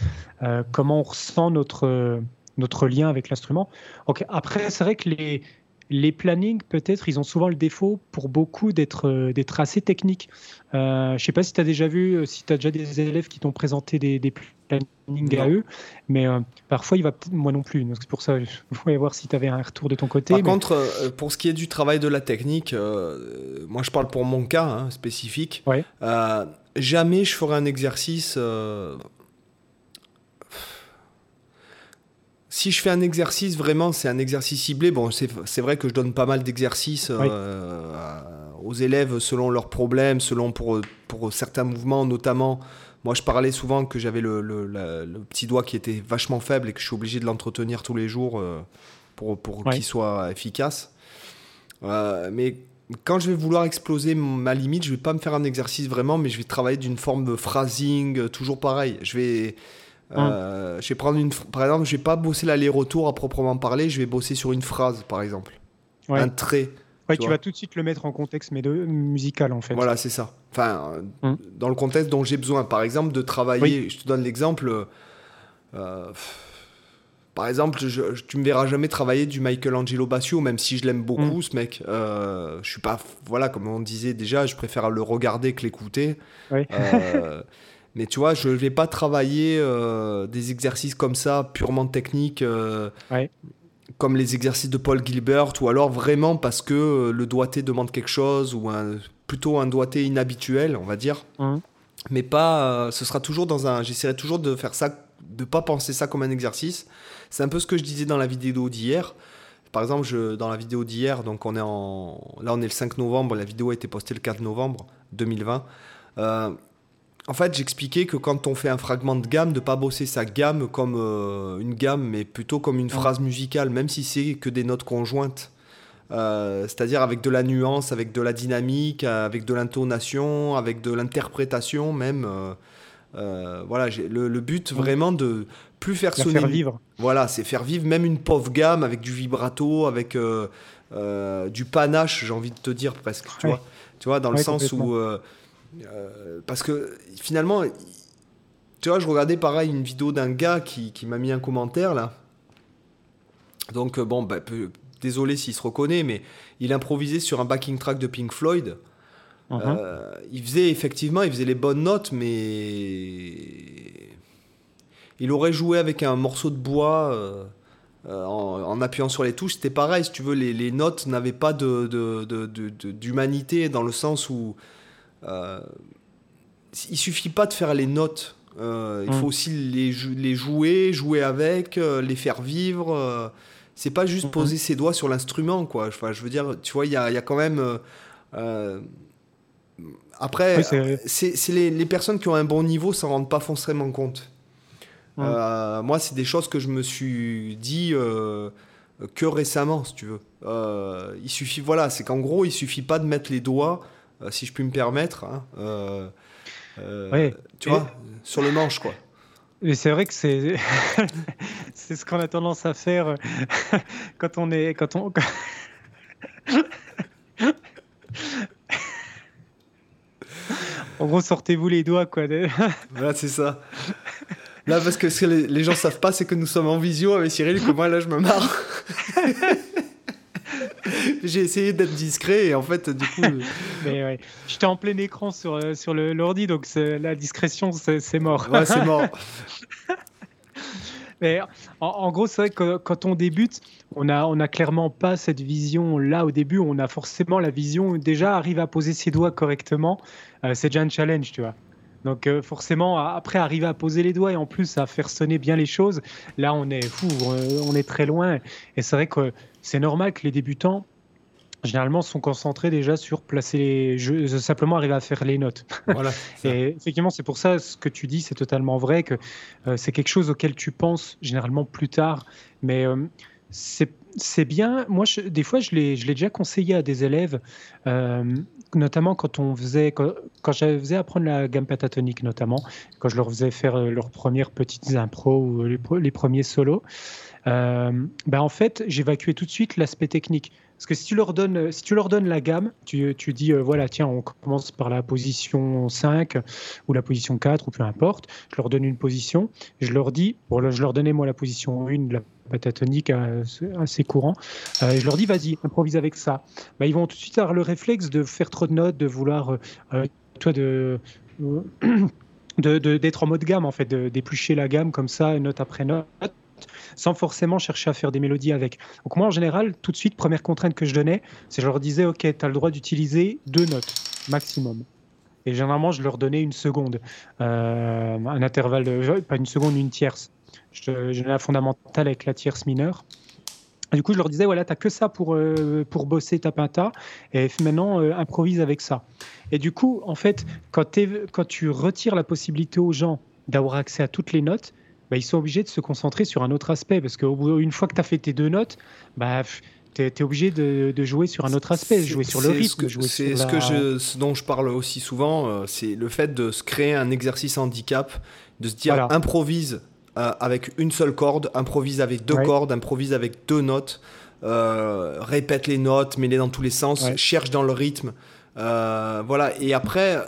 euh, comment on ressent notre, notre lien avec l'instrument. Après, c'est vrai que les, les plannings, peut-être, ils ont souvent le défaut pour beaucoup d'être euh, d'être assez techniques. Euh, je ne sais pas si tu as déjà vu, euh, si tu as déjà des élèves qui t'ont présenté des, des plannings à eux, mais parfois il va moi non plus. Donc c'est pour ça, je voulais voir si tu avais un retour de ton côté. Par contre, pour ce qui est du travail de la technique, moi je parle pour mon cas hein, spécifique. Ouais. jamais je ferai un exercice si je fais un exercice, vraiment, c'est un exercice ciblé. Bon, c'est vrai que je donne pas mal d'exercices euh, aux élèves selon leurs problèmes, selon pour, pour certains mouvements, notamment. Moi, je parlais souvent que j'avais le, le, petit doigt qui était vachement faible et que je suis obligé de l'entretenir tous les jours euh, pour, pour qu'il soit efficace. Euh, mais quand je vais vouloir exploser ma limite, je vais pas me faire un exercice vraiment, mais je vais travailler d'une forme de phrasing, toujours pareil. Je vais euh, je vais prendre une, par exemple, je vais pas bosser l'aller-retour à proprement parler, je vais bosser sur une phrase, par exemple, un trait. Ouais, tu, vas tout de suite le mettre en contexte mais de, musical en fait. Voilà, c'est ça. Enfin, hum. dans le contexte dont j'ai besoin, par exemple, de travailler. Je te donne l'exemple. Euh, par exemple, je, tu me verras jamais travailler du Michelangelo Bassio, même si je l'aime beaucoup, hum. ce mec. Euh, je suis pas, voilà, comme on disait déjà, je préfère le regarder que l'écouter. Oui. Euh, Mais tu vois, je ne vais pas travailler euh, des exercices comme ça, purement techniques, euh, comme les exercices de Paul Gilbert, ou alors vraiment parce que euh, le doigté demande quelque chose, ou un, plutôt un doigté inhabituel, on va dire. Mmh. Mais pas. ce sera toujours dans un. J'essaierai toujours de faire ça, de pas penser ça comme un exercice. C'est un peu ce que je disais dans la vidéo d'hier. Par exemple, je, dans la vidéo d'hier, donc on est en. Là, on est le 5 novembre, la vidéo a été postée le 4 novembre 2020. En fait, j'expliquais que quand on fait un fragment de gamme, de pas bosser sa gamme comme euh, une gamme, mais plutôt comme une phrase musicale, même si c'est que des notes conjointes. Euh, c'est-à-dire avec de la nuance, avec de la dynamique, avec de l'intonation, avec de l'interprétation même. Euh, voilà, le, le, but vraiment de plus faire sonner. Faire vivre. Voilà, c'est faire vivre même une pauvre gamme avec du vibrato, avec du panache, j'ai envie de te dire presque. Tu, vois, tu vois, dans le sens où euh, parce que finalement, tu vois, je regardais pareil une vidéo d'un gars qui, qui m'a mis un commentaire là. Donc, euh, bon, bah, désolé s'il se reconnaît, mais il improvisait sur un backing track de Pink Floyd. Uh-huh. Euh, il faisait effectivement, il faisait les bonnes notes, mais il aurait joué avec un morceau de bois en, appuyant sur les touches. C'était pareil, si tu veux, les, les notes n'avaient pas d'humanité de, de, dans le sens où euh, il suffit pas de faire les notes. Euh, il faut mm. aussi les, les, jouer, jouer avec, euh, les faire vivre. c'est pas juste poser ses doigts sur l'instrument, quoi. Enfin, je veux dire, tu vois, il y a, y a, quand même. après, c'est les, les, personnes qui ont un bon niveau s'en rendent pas forcément compte. Mm. moi, c'est des choses que je me suis dit que récemment, si tu veux. il suffit, voilà, c'est qu'en gros, il suffit pas de mettre les doigts euh, si je puis me permettre. Hein, euh, euh, tu vois, sur le manche, quoi. Mais c'est vrai que c'est c'est ce qu'on a tendance à faire quand on est quand on En gros, sortez-vous les doigts, quoi. voilà, c'est ça. Là, parce que ce que les, gens savent pas, c'est que nous sommes en visio avec Cyril, que moi, là, je me marre. J'ai essayé d'être discret et en fait, du coup. Mais ouais. J'étais en plein écran sur, euh, sur l'ordi, donc la discrétion, c'est mort. Ouais, c'est mort. Mais en, gros, c'est vrai que quand on débute, on n'a on a clairement pas cette vision là au début. On a forcément la vision déjà arrive à poser ses doigts correctement. Euh, c'est déjà un challenge, tu vois. Donc euh, forcément, après arriver à poser les doigts et en plus à faire sonner bien les choses, là on est fou, on est très loin. Et c'est vrai que c'est normal que les débutants, généralement, sont concentrés déjà sur placer les jeux, simplement arriver à faire les notes. Voilà, et effectivement, c'est pour ça ce que tu dis, c'est totalement vrai que euh, c'est quelque chose auquel tu penses généralement plus tard. Mais euh, c'est bien. Moi, des fois, je l'ai déjà conseillé à des élèves, euh, notamment quand on faisait, quand, je faisais apprendre la gamme pentatonique, notamment, quand je leur faisais faire leurs premières petites impros ou les, les premiers solos. ben en fait, j'évacuais tout de suite l'aspect technique. Parce que si tu leur donnes, si tu leur donnes la gamme, tu, tu dis, euh, voilà, tiens, on commence par la position 5 ou la position 4 ou peu importe. Je leur donne une position. Je leur dis, bon, je leur donnais moi la position 1 de la patatonique assez courant. Euh, je leur dis, vas-y, improvise avec ça. Bah, ils vont tout de suite avoir le réflexe de faire trop de notes, de vouloir, euh, toi, de. d'être en mode gamme en fait, d'éplucher la gamme comme ça, note après note sans forcément chercher à faire des mélodies avec. Donc moi, en général, tout de suite, première contrainte que je donnais, c'est je leur disais, OK, tu as le droit d'utiliser deux notes maximum. Et généralement, je leur donnais une seconde, euh, un intervalle de, pas une seconde, une tierce. Je, je la fondamentale avec la tierce mineure. du coup, je leur disais, voilà, tu n'as que ça pour, euh, pour bosser ta pinta, et maintenant, euh, improvise avec ça. Et du coup, en fait, quand tu retires la possibilité aux gens d'avoir accès à toutes les notes, bah, ils sont obligés de se concentrer sur un autre aspect. Parce qu'une fois que tu as fait tes deux notes, bah, tu es, obligé de, jouer sur un autre aspect, jouer sur le rythme. C'est ce, que je, ce dont je parle aussi souvent, euh, c'est le fait de se créer un exercice handicap, de se dire improvise euh, avec une seule corde, improvise avec deux cordes, improvise avec deux notes, euh, répète les notes, mets-les dans tous les sens, cherche dans le rythme. voilà, et après,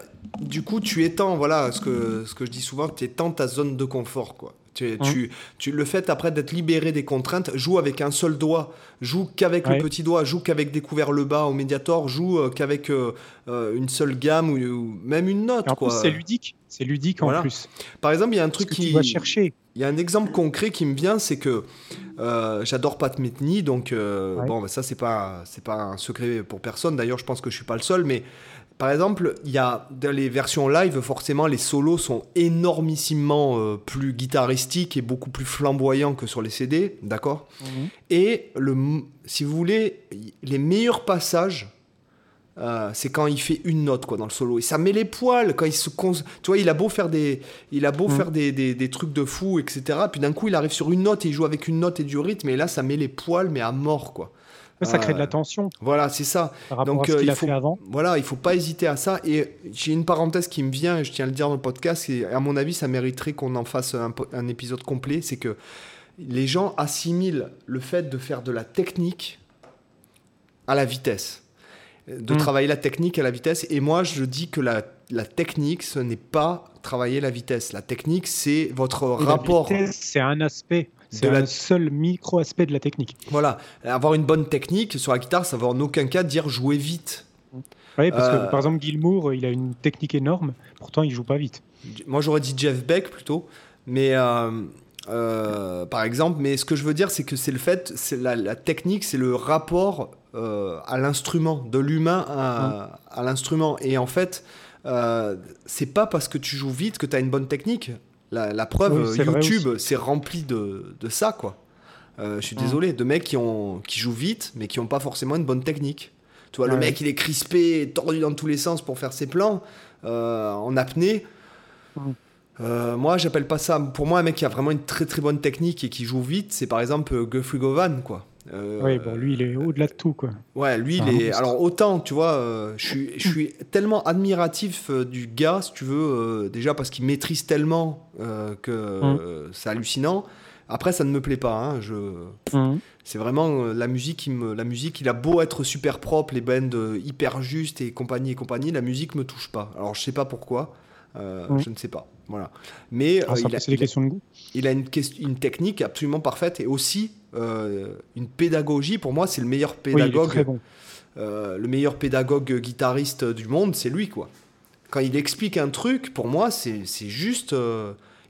du coup, tu étends, voilà, ce que, ce que je dis souvent, tu étends ta zone de confort, quoi. Tu, tu, tu, le fait après d'être libéré des contraintes, joue avec un seul doigt, joue qu'avec le petit doigt, joue qu'avec découvert le bas au médiator, joue euh, qu'avec euh, euh, une seule gamme ou, même une note. quoi. c'est ludique, c'est ludique en plus. Par exemple, il y a un truc qui. Tu chercher. Il y a un exemple concret qui me vient, c'est que j'adore Pat Metheny, donc bon, bah, ça c'est pas c'est pas un secret pour personne. D'ailleurs, je pense que je suis pas le seul, mais par exemple, il y a dans les versions live, forcément, les solos sont énormissimement euh, plus guitaristiques et beaucoup plus flamboyants que sur les CD, d'accord? Mhm. Et le, si vous voulez, les meilleurs passages, euh, c'est quand il fait une note quoi dans le solo et ça met les poils quand il se tu vois il a beau faire des il a beau mhm. faire des, des, des, trucs de fou etc puis d'un coup il arrive sur une note et il joue avec une note et du rythme et là ça met les poils mais à mort quoi ça crée de la tension. Voilà, c'est ça. Donc, euh, il faut, fait avant. Voilà, il faut pas hésiter à ça. Et j'ai une parenthèse qui me vient, et je tiens à le dire dans le podcast, et à mon avis, ça mériterait qu'on en fasse un, épisode complet. C'est que les gens assimilent le fait de faire de la technique à la vitesse. De hmm. travailler la technique à la vitesse. Et moi, je dis que la, la technique, ce n'est pas travailler la vitesse. La technique, c'est votre rapport. C'est un aspect. C'est le seul micro-aspect de la technique. Voilà. Avoir une bonne technique sur la guitare, ça ne veut en aucun cas dire jouer vite. Oui, parce que euh, par exemple, Gilmour, il a une technique énorme, pourtant il joue pas vite. Moi j'aurais dit Jeff Beck plutôt, mais euh, euh, par exemple, mais ce que je veux dire, c'est que c'est le fait, c'est la, technique, c'est le rapport à l'instrument, de l'humain à, à l'instrument. Et en fait, c'est pas parce que tu joues vite que tu as une bonne technique. La, preuve, YouTube, c'est rempli de, de, ça, quoi. Euh, je suis désolé, de mecs qui, ont, qui jouent vite, mais qui n'ont pas forcément une bonne technique. Tu vois, le mec, il est crispé, tordu dans tous les sens pour faire ses plans, euh, en apnée. Euh, moi, j'appelle pas ça. Pour moi, un mec qui a vraiment une très très bonne technique et qui joue vite, c'est par exemple Guthrie Govan, quoi. Oui, bon, lui, il est au-delà de tout, quoi. Ouais, lui, il est. Alors, autant, tu vois, je, suis, je suis tellement admiratif du gars, si tu veux, déjà parce qu'il maîtrise tellement euh, que mmh. c'est hallucinant. Après, ça ne me plaît pas. Hein, je... Mmh. C'est vraiment euh, la musique qui me, la musique. Il a beau être super propre, les bands euh, hyper justes et compagnie et compagnie, la musique me touche pas. Alors je sais pas pourquoi. Je ne sais pas. Voilà. Mais ah, il, a, des questions de goût. il a une, une technique absolument parfaite et aussi une pédagogie. Pour moi, c'est le meilleur pédagogue. bon. le meilleur pédagogue guitariste du monde, c'est lui, quoi. Quand il explique un truc, pour moi, c'est juste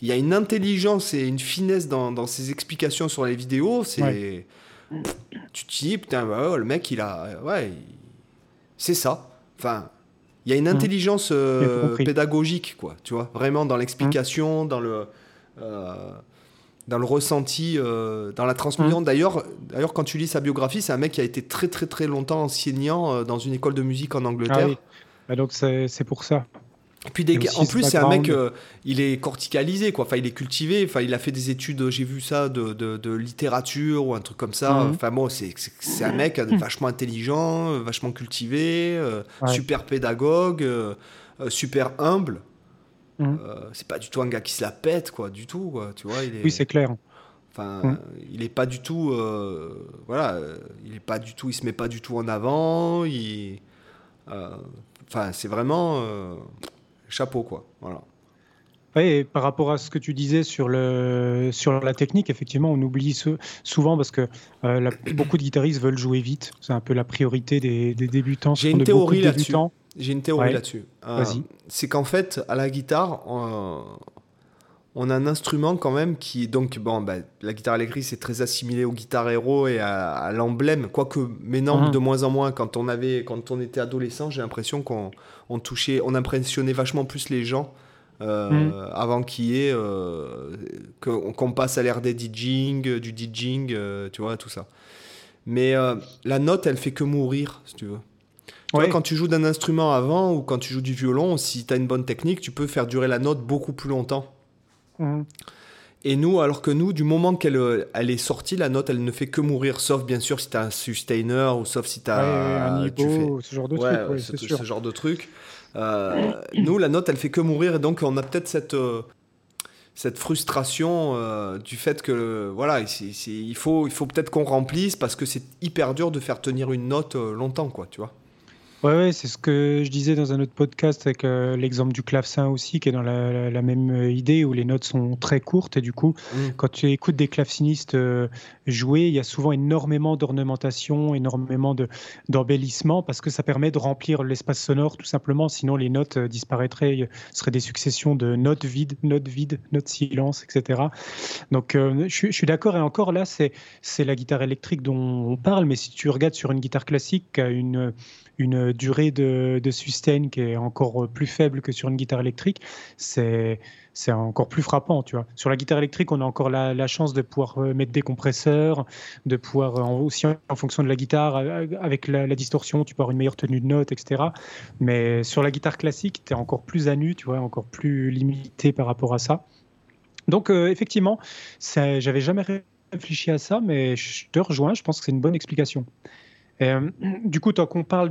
il y a une intelligence et une finesse dans, dans ses explications sur les vidéos. C'est. Tu te dis, putain, bah le mec, il a. Ouais, c'est ça. Enfin, il y a une mmh. intelligence euh, pédagogique, quoi, tu vois, vraiment dans l'explication, mmh. dans le. Euh, dans le ressenti, euh, dans la transmission. Mmh. D'ailleurs, d'ailleurs, quand tu lis sa biographie, c'est un mec qui a été très très très longtemps enseignant dans une école de musique en Angleterre. Ah oui. Bah, donc c'est pour ça. Puis en plus, c'est un mec, euh, il est corticalisé, quoi. Enfin, il est cultivé. Enfin, il a fait des études, j'ai vu ça, de, de, littérature ou un truc comme ça. Mhm. Enfin, bon, c'est un mec euh, vachement intelligent, euh, vachement cultivé, super pédagogue, super humble. Mhm. c'est pas du tout un gars qui se la pète, quoi, du tout, quoi. Tu vois, il est... Oui, c'est clair. Enfin, mhm. il est pas du tout, voilà, il est pas du tout, il se met pas du tout en avant. Il, enfin, c'est vraiment chapeau, quoi. Voilà. et par rapport à ce que tu disais sur, le, sur la technique, effectivement, on oublie souvent parce que euh, beaucoup de guitaristes veulent jouer vite. C'est un peu la priorité des, débutants. J'ai une, théorie là-dessus. J'ai une théorie là-dessus. c'est qu'en fait, à la guitare, on, a un instrument quand même qui, donc, bon, bah, la guitare électrique, c'est très assimilé aux guitares héros et à, l'emblème. Quoique, maintenant, mmh. de moins en moins, quand on, avait, quand on était adolescent, j'ai l'impression qu'on on touchait, on impressionnait vachement plus les gens. Euh, mm. avant qu'il y ait euh, qu'on passe à l'ère des DJing, du DJing, euh, tu vois, tout ça. Mais la note, elle fait que mourir, si tu veux. Quand tu joues d'un instrument avant ou quand tu joues du violon, si tu as une bonne technique, tu peux faire durer la note beaucoup plus longtemps. Mm. Et nous, alors que nous, du moment qu'elle elle est sortie, la note, elle ne fait que mourir, sauf bien sûr si tu as un sustainer ou sauf si tu as un niveau, ce genre de truc. ce, genre de truc. Euh, nous, la note, elle fait que mourir, et donc on a peut-être cette, euh, cette frustration euh, du fait que voilà, il faut, il faut peut-être qu'on remplisse parce que c'est hyper dur de faire tenir une note longtemps, quoi, tu vois. Ouais, c'est ce que je disais dans un autre podcast avec euh, l'exemple du clavecin aussi, qui est dans la, même euh, idée où les notes sont très courtes et du coup, mm. quand tu écoutes des clavecinistes euh, jouer, il y a souvent énormément d'ornementation, énormément d'embellissement parce que ça permet de remplir l'espace sonore tout simplement. Sinon, les notes disparaîtraient, ce seraient des successions de notes vides, notes vides, notes silence, etc. Donc, je, je, suis d'accord et encore là, c'est la guitare électrique dont on parle, mais si tu regardes sur une guitare classique qui a une une durée de, sustain qui est encore plus faible que sur une guitare électrique, c'est c'est encore plus frappant, tu vois. Sur la guitare électrique, on a encore la, chance de pouvoir euh, mettre des compresseurs, de pouvoir euh, aussi en, fonction de la guitare, euh, avec la, distorsion, tu peux avoir une meilleure tenue de note, etc. Mais sur la guitare classique, tu es encore plus à nu, tu vois, encore plus limité par rapport à ça. Donc effectivement, j'avais jamais réfléchi à ça, mais je te rejoins, je pense que c'est une bonne explication. Euh, du coup, tant qu'on parle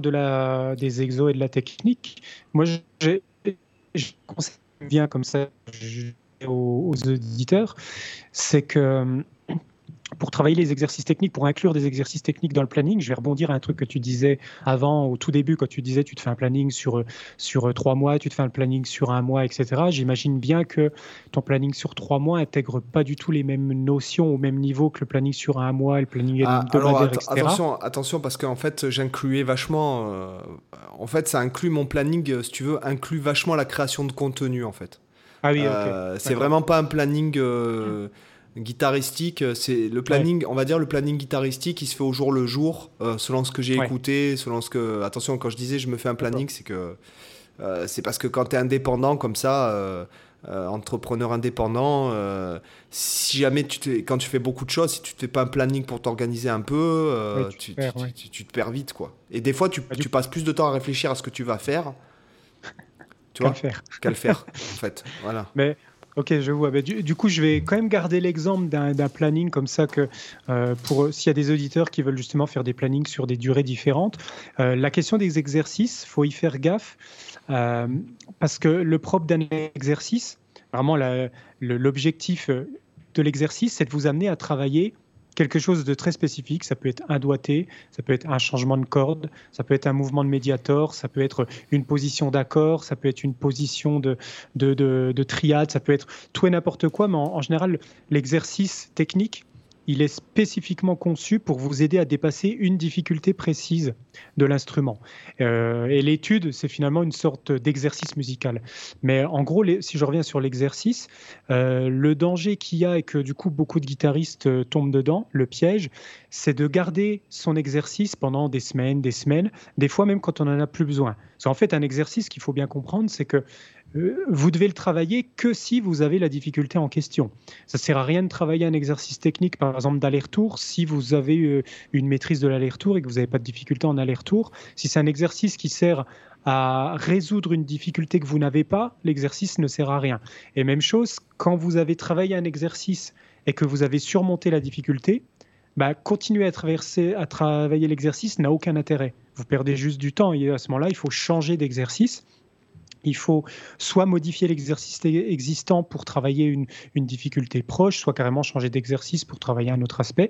des exos et de la technique, moi, je conseille bien comme ça aux auditeurs, c'est que pour travailler les exercices techniques, pour inclure des exercices techniques dans le planning, je vais rebondir à un truc que tu disais avant, au tout début, quand tu disais tu te fais un planning sur, sur trois mois, tu te fais un planning sur un mois, etc. J'imagine bien que ton planning sur trois mois intègre pas du tout les mêmes notions au même niveau que le planning sur un mois, le planning ah, hebdomadaire, etc. Attention, attention, parce qu'en fait, j'incluais vachement. Euh, en fait, ça inclut mon planning, si tu veux, inclut vachement la création de contenu, en fait. Ah oui, euh, C'est vraiment pas un planning. Euh, guitaristique, euh, c'est le planning, on va dire le planning guitaristique, il se fait au jour le jour, euh, selon ce que j'ai écouté, selon ce que. Attention, quand je disais je me fais un planning, c'est que euh, c'est parce que quand tu es indépendant comme ça, entrepreneur indépendant, si jamais tu te, quand tu fais beaucoup de choses, si tu fais pas un planning pour t'organiser un peu, tu, te perds vite quoi. Et des fois, tu, bah, passes plus de temps à réfléchir à ce que tu vas faire. Tu vois, faire. Qu'à le faire, en fait. Voilà. Mais Ok, je vois. Bah, du, coup, je vais quand même garder l'exemple d'un planning comme ça que euh, pour s'il y a des auditeurs qui veulent justement faire des plannings sur des durées différentes, euh, la question des exercices, faut y faire gaffe euh, parce que le propre d'un exercice, vraiment l'objectif de l'exercice, c'est de vous amener à travailler quelque chose de très spécifique. Ça peut être un doigté, ça peut être un changement de corde, ça peut être un mouvement de médiator, ça peut être une position d'accord, ça peut être une position de, de, triade, ça peut être tout et n'importe quoi. Mais en général, l'exercice technique, il est spécifiquement conçu pour vous aider à dépasser une difficulté précise de l'instrument. Euh, et l'étude, c'est finalement une sorte d'exercice musical. Mais en gros, si je reviens sur l'exercice, euh, le danger qu'il y a et que du coup beaucoup de guitaristes euh, tombent dedans, le piège, c'est de garder son exercice pendant des semaines, des semaines, des fois même quand on n'en a plus besoin. Parce qu'en fait, un exercice qu'il faut bien comprendre, c'est que vous devez le travailler que si vous avez la difficulté en question. Ça ne sert à rien de travailler un exercice technique, par exemple d'aller-retour, si vous avez euh, une maîtrise de l'aller-retour et que vous n'avez pas de difficulté en aller-retour. Si c'est un exercice qui sert à résoudre une difficulté que vous n'avez pas, l'exercice ne sert à rien. Et même chose, quand vous avez travaillé un exercice et que vous avez surmonté la difficulté, bah, continuer à, traverser, à travailler l'exercice n'a aucun intérêt. Vous perdez juste du temps et à ce moment-là, il faut changer d'exercice il faut soit modifier l'exercice existant pour travailler une, difficulté proche, soit carrément changer d'exercice pour travailler un autre aspect.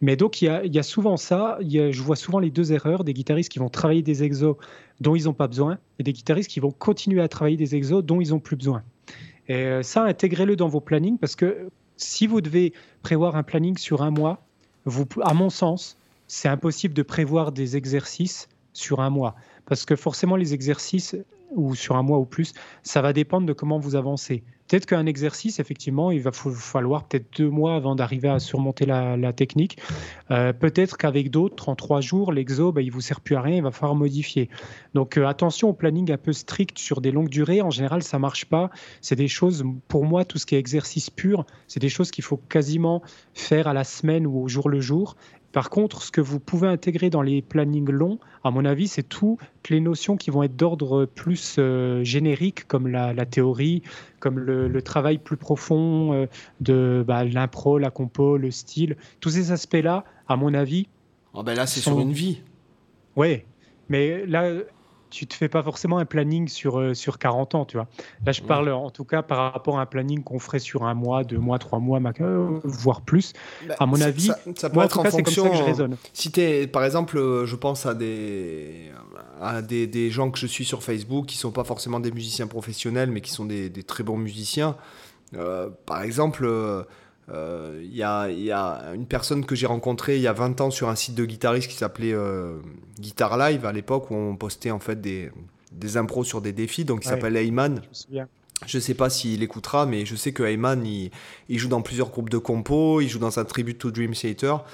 Mais donc, il y a, souvent ça. je vois souvent les deux erreurs des guitaristes qui vont travailler des exos dont ils n'ont pas besoin et des guitaristes qui vont continuer à travailler des exos dont ils n'ont plus besoin. Et euh, ça, intégrez-le dans vos plannings parce que si vous devez prévoir un planning sur un mois, à mon sens, c'est impossible de prévoir des exercices sur un mois. Parce que forcément, les exercices, ou sur un mois ou plus, ça va dépendre de comment vous avancez. Peut-être qu'un exercice, effectivement, il va falloir peut-être deux mois avant d'arriver à surmonter la, technique. Euh, peut-être qu'avec d'autres, en trois jours, l'exo, bah, il vous sert plus à rien, il va falloir modifier. Donc euh, attention au planning un peu strict sur des longues durées. En général, ça marche pas. C'est des choses, pour moi, tout ce qui est exercice pur, c'est des choses qu'il faut quasiment faire à la semaine ou au jour le jour. Par contre, ce que vous pouvez intégrer dans les plannings longs, à mon avis, c'est toutes les notions qui vont être d'ordre plus euh, générique, comme la, théorie, comme le, travail plus profond euh, de bah, l'impro, la compo, le style. Tous ces aspects-là, à mon avis. Oh ben là, c'est sur une vie. Oui, mais là, tu te fais pas forcément un planning sur, euh, sur 40 ans, tu vois. Là, je parle en tout cas par rapport à un planning qu'on ferait sur un mois, deux mois, trois mois, euh, voire plus. Bah, à mon avis, ça, peut être en, fonction. que je raisonne. Si es, par exemple, euh, je pense à des, à des, des, gens que je suis sur Facebook qui sont pas forcément des musiciens professionnels, mais qui sont des, des très bons musiciens. par exemple, il euh, y, a, une personne que j'ai rencontrée il y a 20 ans sur un site de guitariste qui s'appelait euh, Guitar Live à l'époque où on postait en fait des, des impros sur des défis. Donc il s'appelle Ayman. Je ne sais pas s'il écoutera, mais je sais que Ayman il, il, joue dans plusieurs groupes de compos, il joue dans un tribute to Dream Theater.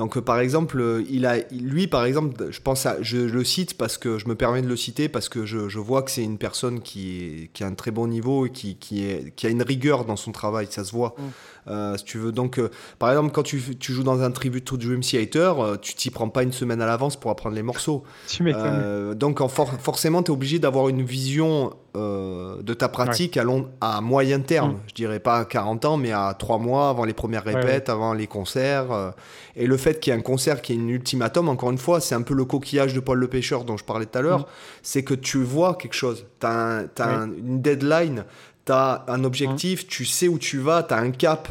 Donc euh, par exemple, euh, il a, lui par exemple, je pense à, je, le cite parce que je me permets de le citer parce que je, je vois que c'est une personne qui, qui, a un très bon niveau et qui, qui, est, qui a une rigueur dans son travail, ça se voit. Mm. Euh, si tu veux. Donc, par exemple, quand tu, tu, joues dans un tribute to Dream Theater, tu t'y prends pas une semaine à l'avance pour apprendre les morceaux. tu m'étonnes. donc, forcément, tu es obligé d'avoir une vision de ta pratique à, long, à moyen terme. Mm. Je dirais pas à 40 ans, mais à 3 mois avant les premières répètes, avant les concerts. et le fait qu'il y ait un concert qui est une ultimatum, encore une fois, c'est un peu le coquillage de Paul le Pêcheur dont je parlais tout à l'heure, mm. c'est que tu vois quelque chose, tu as, une deadline, tu as un objectif, tu sais où tu vas, tu as un cap.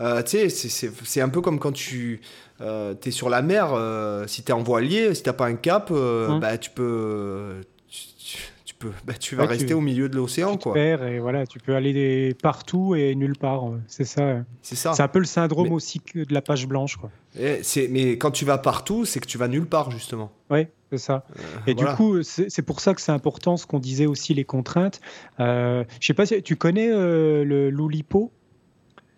Euh, tu sais, c'est un peu comme quand tu euh, es sur la mer, euh, si tu es en voilier, si tu pas un cap, mm. bah, tu peux bah, tu vas rester au milieu de l'océan. quoi. et voilà, tu peux aller partout et nulle part. C'est ça. C'est ça. C'est un peu le syndrome aussi de la page blanche. Quoi. mais quand tu vas partout, c'est que tu vas nulle part, justement. Oui, c'est ça. Euh, et du coup, c'est pour ça que c'est important ce qu'on disait aussi, les contraintes. Euh, je sais pas si tu connais euh, le Loulipo?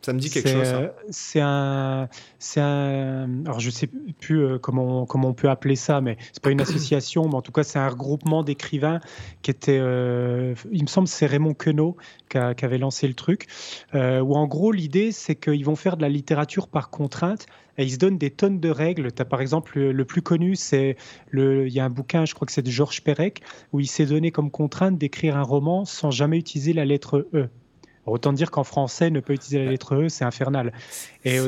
Ça me dit quelque chose. Euh, c'est un, c'est un. Alors je sais plus euh, comment on, comment on peut appeler ça, mais c'est pas une association, mais en tout cas c'est un regroupement d'écrivains qui était. Euh, il me semble c'est Raymond Queneau qui, avait lancé le truc. où en gros l'idée c'est qu'ils vont faire de la littérature par contrainte et ils se donnent des tonnes de règles. Tu as par exemple le, plus connu, c'est le. Il y a un bouquin, je crois que c'est de Georges Perec, où il s'est donné comme contrainte d'écrire un roman sans jamais utiliser la lettre E. Autant dire qu'en français, ne pas utiliser la lettre E, c'est infernal. Et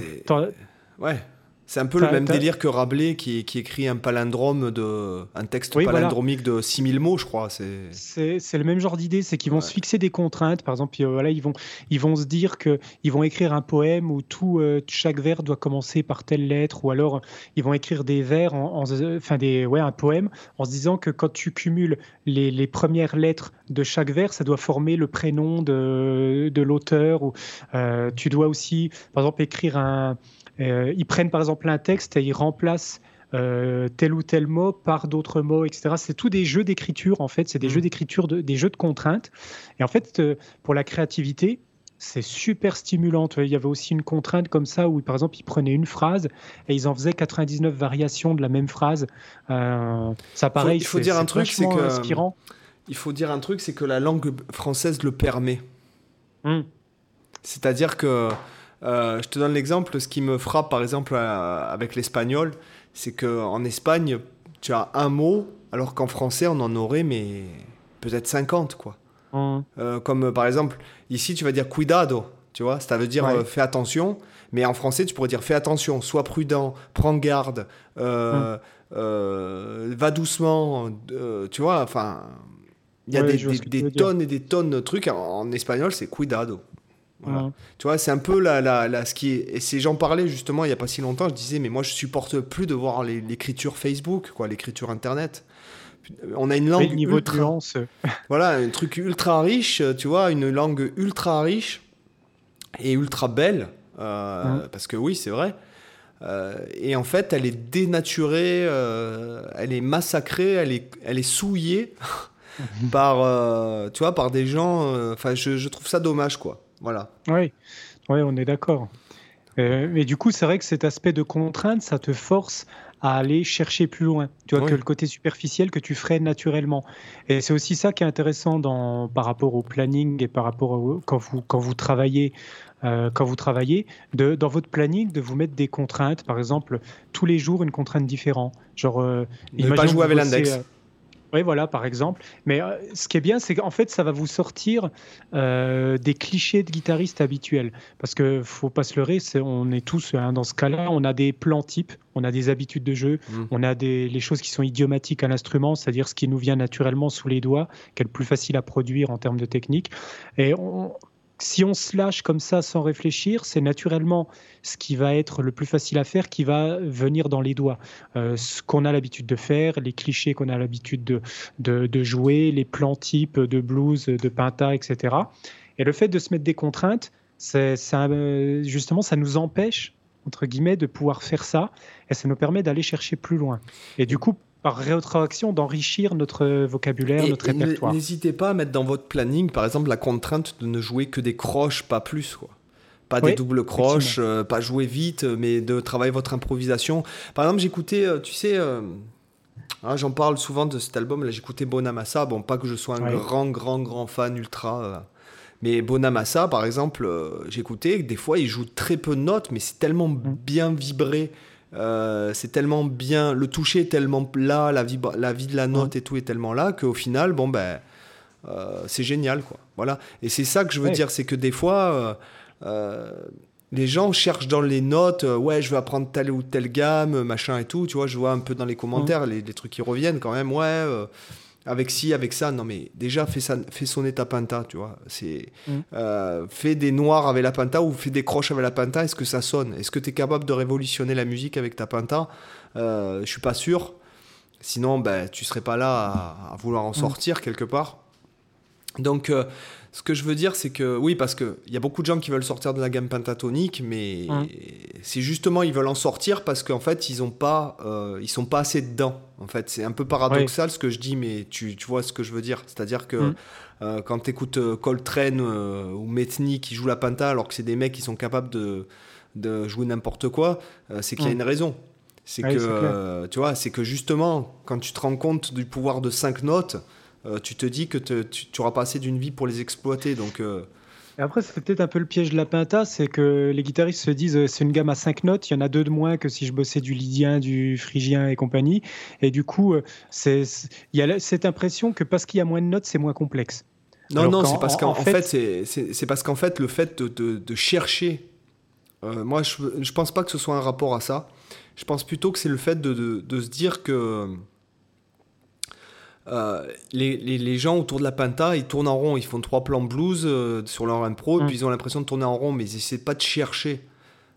ouais. C'est un peu le même délire que Rabelais qui, qui, écrit un palindrome, de, un texte palindromique de 6000 mots, je crois. C'est le même genre d'idée, c'est qu'ils vont se fixer des contraintes. Par exemple, euh, voilà, ils, vont, ils vont se dire qu'ils vont écrire un poème où tout, euh, chaque vers doit commencer par telle lettre, ou alors ils vont écrire des vers, en, enfin des, ouais, un poème, en se disant que quand tu cumules les, les, premières lettres de chaque vers, ça doit former le prénom de, de l'auteur. Ou euh, tu dois aussi, par exemple, écrire un ils prennent par exemple un texte et ils remplacent euh, tel ou tel mot par d'autres mots, etc. C'est tout des jeux d'écriture, en fait. C'est des mm. jeux d'écriture, des jeux de contraintes. Et en fait, euh, pour la créativité, c'est super stimulant. Il y avait aussi une contrainte comme ça où, par exemple, ils prenaient une phrase et ils en faisaient 99 variations de la même phrase. ça, pareil, il faut dire un truc, c'est que inspirant. Il faut dire un truc, c'est que la langue française le permet. Mm. C'est-à-dire que euh, je te donne l'exemple, ce qui me frappe par exemple euh, avec l'espagnol, c'est qu'en Espagne, tu as un mot, alors qu'en français, on en aurait, mais peut-être 50, quoi. Mmh. Euh, comme par exemple, ici, tu vas dire cuidado, tu vois, ça veut dire fais attention, mais en français, tu pourrais dire fais attention, sois prudent, prends garde, mmh. va doucement, tu vois, enfin, il y a des, tonnes et des tonnes de trucs. en espagnol, c'est cuidado. Tu vois, c'est un peu la, la, ce qui est. Et c'est, j'en parlais justement il n'y a pas si longtemps. Je disais, mais moi, je supporte plus de voir l'écriture Facebook, quoi, l'écriture Internet. On a une langue. niveau ultra, voilà, un truc ultra riche, tu vois, une langue ultra riche et ultra belle. Euh, parce que oui, c'est vrai. Euh, et en fait, elle est dénaturée, euh, elle est massacrée, elle est, elle est souillée par, tu vois, par des gens. Enfin, je, je trouve ça dommage, quoi. Voilà. Oui, oui on est d'accord. Euh, mais du coup, c'est vrai que cet aspect de contrainte, ça te force à aller chercher plus loin. Tu vois, que le côté superficiel que tu ferais naturellement. Et c'est aussi ça qui est intéressant dans, par rapport au planning et par rapport quand, vous, quand vous travaillez. Euh, quand vous travaillez, de, dans votre planning, de vous mettre des contraintes, par exemple, tous les jours une contrainte différente. Genre, euh, ne pas jouer avec l'index. Oui, voilà, par exemple. Mais euh, ce qui est bien, c'est qu'en fait, ça va vous sortir euh, des clichés de guitaristes habituels. Parce que faut pas se leurrer, on est tous hein, dans ce cas-là, on a des plans types, on a des habitudes de jeu, mmh. on a des, les choses qui sont idiomatiques à l'instrument, c'est-à-dire ce qui nous vient naturellement sous les doigts, qui est le plus facile à produire en termes de technique. Et on, si on se lâche comme ça sans réfléchir, c'est naturellement ce qui va être le plus facile à faire qui va venir dans les doigts. Euh, ce qu'on a l'habitude de faire, les clichés qu'on a l'habitude de, de, jouer, les plans types de blues, de pinta, etc. Et le fait de se mettre des contraintes, c'est, justement, ça nous empêche entre guillemets, de pouvoir faire ça, et ça nous permet d'aller chercher plus loin. Et du coup, par rétroaction d'enrichir notre vocabulaire, notre répertoire. N'hésitez pas à mettre dans votre planning, par exemple, la contrainte de ne jouer que des croches, pas plus. Quoi. Pas des doubles croches, euh, pas jouer vite, mais de travailler votre improvisation. Par exemple, j'écoutais, euh, tu sais, euh, hein, j'en parle souvent de cet album, là j'écoutais Bonamassa, bon pas que je sois un grand, grand, grand fan ultra, mais Bonamassa, par exemple, j'écoutais, des fois il joue très peu de notes, mais c'est tellement mm. bien vibré. Euh, c'est tellement bien, le toucher est tellement là, la vie, la vie de la note et tout est tellement là qu'au final, bon ben, euh, c'est génial quoi. Voilà. Et c'est ça que je veux dire, c'est que des fois, euh, les gens cherchent dans les notes, ouais, je veux apprendre telle ou telle gamme, machin et tout. Tu vois, je vois un peu dans les commentaires les, les, trucs qui reviennent quand même, ouais avec ci, avec ça. Non, mais déjà, fais, ça, fais sonner ta penta, tu vois. C'est, mm. euh, fais des noirs avec la penta ou fais des croches avec la penta. Est-ce que ça sonne? Est-ce que tu es capable de révolutionner la musique avec ta penta euh, Je suis pas sûr. Sinon, ben, tu serais pas là à, vouloir en mm. sortir quelque part. Donc, euh, ce que je veux dire, c'est que oui, parce qu'il y a beaucoup de gens qui veulent sortir de la gamme pentatonique, mais c'est justement ils veulent en sortir parce qu'en fait ils ont pas, euh, ils sont pas assez dedans. En fait, c'est un peu paradoxal ce que je dis, mais tu, tu vois ce que je veux dire. C'est-à-dire que mm. euh, quand tu écoutes euh, Coltrane ou Metni qui jouent la penta alors que c'est des mecs qui sont capables de, de jouer n'importe quoi, c'est qu'il y a mm. une raison. C'est que, tu vois, c'est que justement, quand tu te rends compte du pouvoir de cinq notes, euh, tu te dis que tu, tu, auras pas assez d'une vie pour les exploiter. Donc, euh. Et après, c'est peut-être un peu le piège de la pinta, c'est que les guitaristes se disent euh, c'est une gamme à 5 notes, il y en a deux de moins que si je bossais du lydien, du phrygien et compagnie. Et du coup, il y a cette impression que parce qu'il y a moins de notes, c'est moins complexe. Non, non, c'est parce qu'en fait, c'est parce qu'en fait, le fait de, de, chercher moi, je, je pense pas que ce soit un rapport à ça. Je pense plutôt que c'est le fait de, de, se dire que les, les, les, gens autour de la Penta, ils tournent en rond, ils font trois plans blues sur leur impro, et mm. puis ils ont l'impression de tourner en rond, mais ils essaient pas de chercher.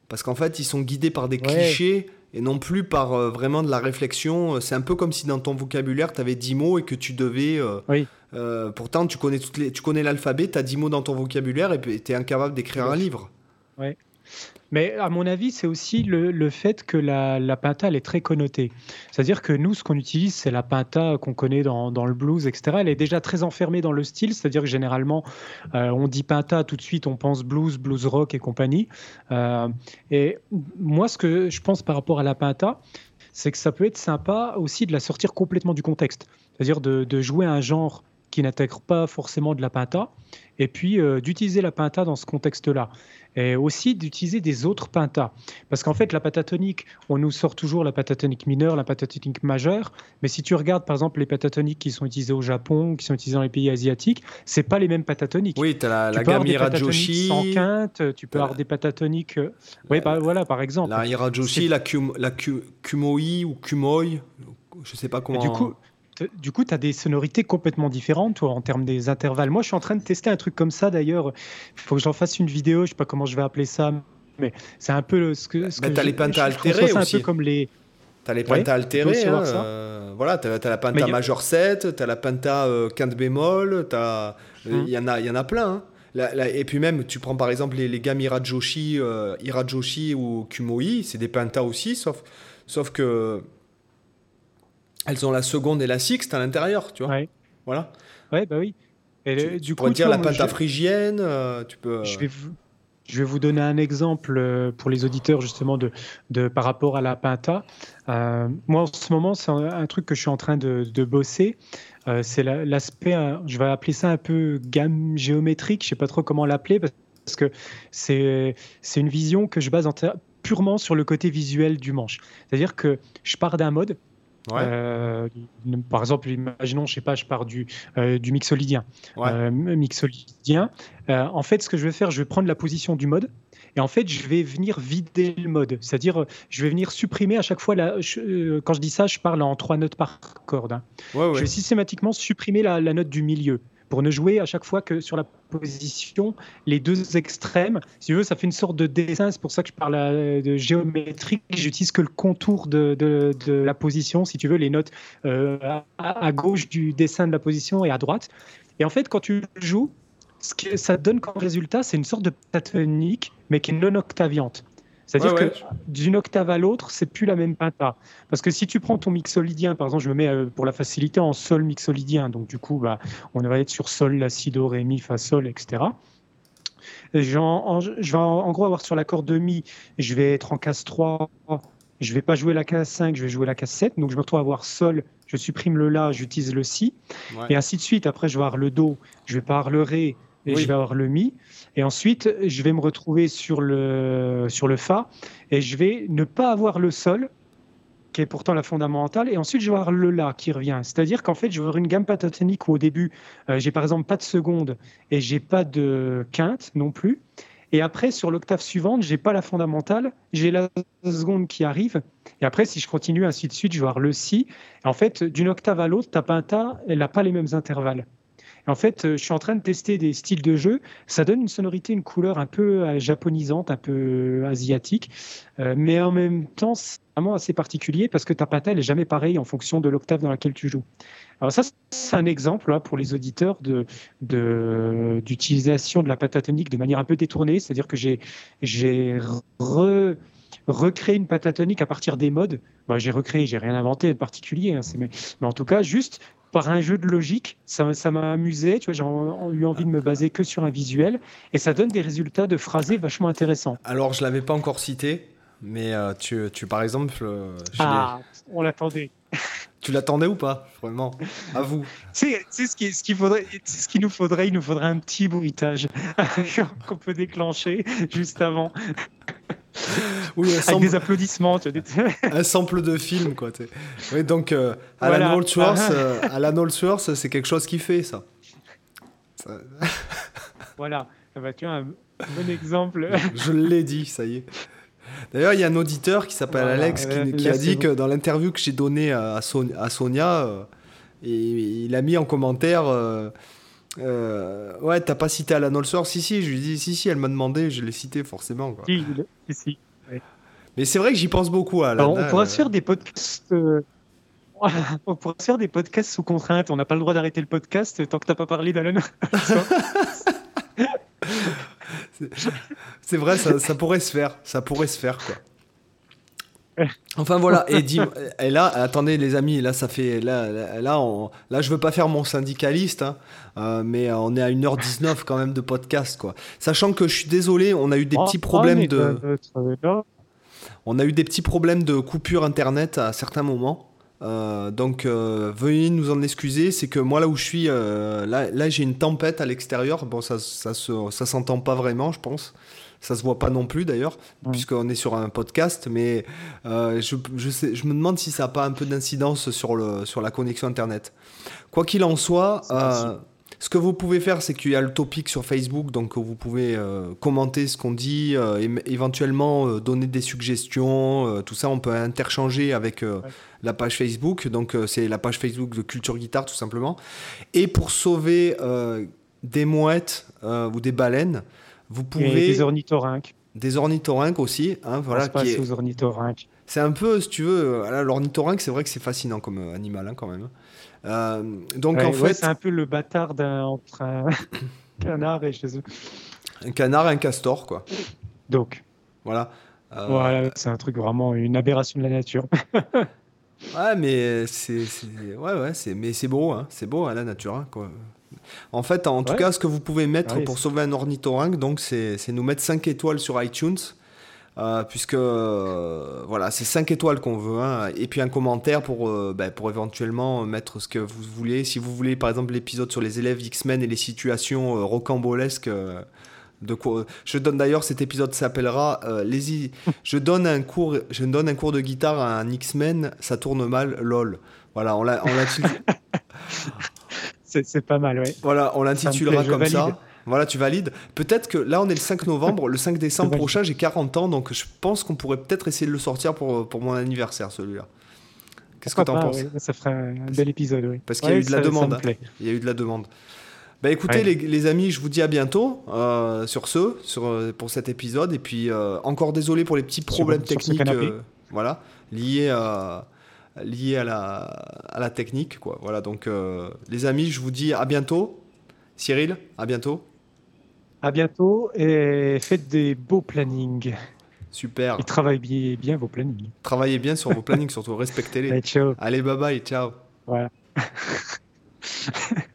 Parce qu'en fait, ils sont guidés par des clichés et non plus par euh, vraiment de la réflexion. C'est un peu comme si dans ton vocabulaire, tu avais 10 mots et que tu devais... Euh, oui. Euh, pourtant, tu connais, toutes les, tu connais l'alphabet, tu as 10 mots dans ton vocabulaire et tu es incapable d'écrire un livre. Oui. Mais à mon avis, c'est aussi le, fait que la, la, pinta, elle est très connotée. C'est-à-dire que nous, ce qu'on utilise, c'est la pinta qu'on connaît dans, le blues, etc. Elle est déjà très enfermée dans le style, c'est-à-dire que généralement, euh, on dit pinta, tout de suite, on pense blues, blues rock et compagnie. Euh, et moi, ce que je pense par rapport à la pinta, c'est que ça peut être sympa aussi de la sortir complètement du contexte. C'est-à-dire de, de jouer un genre qui n'intègre pas forcément de la pinta, et puis euh, d'utiliser la pinta dans ce contexte-là et aussi d'utiliser des autres pentas. Parce qu'en fait, la pentatonique, on nous sort toujours la pentatonique mineure, la pentatonique majeure, mais si tu regardes par exemple les pentatoniques qui sont utilisées au Japon, qui sont utilisées dans les pays asiatiques, c'est pas les mêmes pentatoniques. Oui, tu as la, la gamme Hirajoshi. Sans quinte, tu peux avoir des pentatoniques. Euh, oui, bah, voilà, par exemple. La Hirajoshi, la, la Kumoi ou Kumoi, je sais pas comment. du coup, du coup, tu as des sonorités complètement différentes toi, en termes des intervalles. Moi, je suis en train de tester un truc comme ça d'ailleurs. Il faut que j'en fasse une vidéo, je sais pas comment je vais appeler ça, mais c'est un peu ce que. Ce bah, tu as les pentas altérés aussi. un peu comme les. Tu as les pentas altérés. Hein, euh, voilà, tu as, la penta major 7, tu as la penta euh, quinte bémol, hum. il y, en a, y en a plein. Hein. et puis même, tu prends par exemple les, les gammes Irajoshi, euh, Irajoshi ou Kumoi, c'est des pentas aussi, sauf, sauf que elles ont la seconde et la sixte à l'intérieur, tu vois. Ouais. Voilà. Ouais, bah oui. Et tu, du coup, dire la pentaphrygienne, euh, tu peux. Je vais, vous, je vais vous donner un exemple euh, pour les auditeurs justement de, de par rapport à la pinta. Euh, moi, en ce moment, c'est un, truc que je suis en train de, de bosser. c'est l'aspect, je vais appeler ça un peu gamme géométrique. Je sais pas trop comment l'appeler parce que c'est c'est une vision que je base en purement sur le côté visuel du manche. C'est-à-dire que je pars d'un mode euh, par exemple, imaginons, je sais pas, je pars du, euh, du mixolydien. Euh, mixolydien. en fait, ce que je vais faire, je vais prendre la position du mode. Et en fait, je vais venir vider le mode. C'est-à-dire, je vais venir supprimer à chaque fois. La, quand je dis ça, je parle en trois notes par corde. Hein. Je vais systématiquement supprimer la, la note du milieu pour ne jouer à chaque fois que sur la position les deux extrêmes. Si tu veux, ça fait une sorte de dessin. C'est pour ça que je parle euh, de géométrie. J'utilise que le contour de, de, la position, si tu veux, les notes euh, à, gauche du dessin de la position et à droite. Et en fait, quand tu joues, ce que ça donne comme résultat, c'est une sorte de pentatonique, mais qui est non octaviante. C'est-à-dire que d'une octave à l'autre, c'est plus la même penta. Parce que si tu prends ton mixolydien, par exemple, je me mets euh, pour la facilité en sol mixolydien, donc du coup, bah, on va être sur sol, la, si, do, ré, mi, fa, sol, etc. je vais en gros avoir sur la corde de mi, je vais être en case 3, je vais pas jouer la case 5, je vais jouer la case 7, donc je me retrouve à avoir sol, je supprime le la, j'utilise le si, et ainsi de suite. Après, je vais avoir le do, je vais pas avoir le ré, et je vais avoir le mi. Et ensuite, je vais me retrouver sur le, sur le fa et je vais ne pas avoir le sol, qui est pourtant la fondamentale, et ensuite je vais avoir le la qui revient. C'est-à-dire qu'en fait, je vais avoir une gamme pentatonique où au début, euh, j'ai par exemple pas de seconde et j'ai pas de quinte non plus. Et après, sur l'octave suivante, j'ai pas la fondamentale, j'ai la seconde qui arrive. Et après, si je continue ainsi de suite, je vais avoir le si. en fait, d'une octave à l'autre, ta pinta, elle n'a pas les mêmes intervalles en fait, euh, je suis en train de tester des styles de jeu. Ça donne une sonorité, une couleur un peu euh, japonisante, un peu euh, asiatique. mais en même temps, c'est vraiment assez particulier parce que ta pata, elle est jamais pareille en fonction de l'octave dans laquelle tu joues. Alors ça, c'est un exemple hein, pour les auditeurs de, d'utilisation de, la pentatonique de manière un peu détournée. C'est-à-dire que j'ai, j'ai recréé une pentatonique à partir des modes. J'ai recréé, j'ai rien inventé de particulier. Hein, mais, en tout cas, juste par un jeu de logique. Ça, ça m'a amusé. Tu vois, j'ai eu envie de me baser que sur un visuel et ça donne des résultats de phrasés vachement intéressants. Alors, je l'avais pas encore cité, mais euh, tu, tu, par exemple, euh, ah, on l'attendait. Tu l'attendais ou pas Vraiment? À vous. C'est ce qu'il ce faudrait, ce qu'il nous faudrait? Il nous faudrait un petit bruitage qu'on peut déclencher juste avant. Oui, Avec des applaudissements. un sample de film, quoi. Oui, donc, euh, Alan Holdsworth, euh, Alan Holdsworth, c'est quelque chose qui fait, ça. voilà. Ah bah, Bon exemple. Je l'ai dit, ça y est. D'ailleurs, il y a un auditeur qui s'appelle Alex qui, a dit que dans l'interview que j'ai donnée à, Sonia, euh, et, il a mis en commentaire euh, euh, Ouais, t'as pas cité Alan Olser Si, si, je lui dit Si, si, elle m'a demandé, je l'ai cité forcément. Quoi. Si, si, Mais c'est vrai que j'y pense beaucoup Alan. on pourra se faire des podcasts. on pourrait se faire des podcasts sous contrainte. On n'a pas le droit d'arrêter le podcast tant que t'as pas parlé d'Alan. C'est vrai, ça, pourrait se faire. Ça pourrait se faire, quoi. Enfin voilà, et, et là, attendez les amis, là ça fait, là, là, là, je veux pas faire mon syndicaliste, hein, euh, mais on est à 1h19 quand même de podcast, quoi. Sachant que je suis désolé, on a eu des petits problèmes de, on a eu des petits problèmes de coupure internet à certains moments. Euh, donc euh, veuillez nous en excuser, c'est que moi là où je suis, euh, là, là j'ai une tempête à l'extérieur. Bon, ça, ça, ça s'entend pas vraiment, je pense. Ça se voit pas non plus d'ailleurs, puisqu'on est sur un podcast. Mais je, je, sais, je me demande si ça n'a pas un peu d'incidence sur, le, sur la connexion internet. Quoi qu'il en soit, ce que vous pouvez faire, c'est qu'il y a le topic sur Facebook, donc vous pouvez euh, commenter ce qu'on dit, euh, éventuellement euh, donner des suggestions, tout ça, on peut interchanger avec la page Facebook. Donc c'est la page Facebook de Culture Guitare, tout simplement. Et pour sauver des mouettes ou des baleines, vous pouvez... des ornithorynques. Des ornithorynques aussi, hein, voilà. Qui est... aux ornithorynques. C'est un peu, si tu veux, l'ornithorynque, c'est vrai que c'est fascinant comme animal, hein, quand même. Euh, donc en fait, c'est un peu le bâtard entre un canard et chez eux. Un canard et un castor, quoi. Donc. Voilà. Euh, voilà, c'est un truc vraiment une aberration de la nature. ouais, mais c'est, ouais, ouais, c'est, mais c'est beau, hein. c'est beau à hein, la nature, hein, quoi. En fait, en tout cas, ce que vous pouvez mettre pour sauver un ornithorynque, donc, c'est, nous mettre 5 étoiles sur iTunes. Euh, puisque euh, voilà, c'est 5 étoiles qu'on veut, hein. et puis un commentaire pour, euh, ben, pour éventuellement mettre ce que vous voulez. Si vous voulez, par exemple, l'épisode sur les élèves X-Men et les situations rocambolesques. de quoi... Je donne d'ailleurs cet épisode s'appellera les je donne un cours je donne un cours de guitare à un X-Men ça tourne mal lol voilà on l'a c'est pas mal ouais voilà on l'intitulera comme ça voilà, tu valides. Peut-être que là, on est le 5 novembre. Le 5 décembre prochain, j'ai 40 ans. Donc, je pense qu'on pourrait peut-être essayer de le sortir pour, pour mon anniversaire, celui-là. Qu'est-ce que tu en penses Ça ferait un bel épisode, oui. Parce qu'il y a eu de la demande. Hein. Il y a eu de la demande. Bah écoutez les, les, amis, je vous dis à bientôt euh, sur ce, sur, euh, pour cet épisode. Et puis euh, encore désolé pour les petits problèmes techniques voilà, liés, à, liées à la, à la technique. Quoi. Voilà, donc euh, les amis, je vous dis à bientôt. Cyril, à bientôt. À bientôt et faites des beaux plannings. Super. Et travaillez bien vos plannings. Travaillez bien sur vos plannings, surtout respectez-les. Allez, ciao. Allez, bye bye, ciao. Voilà.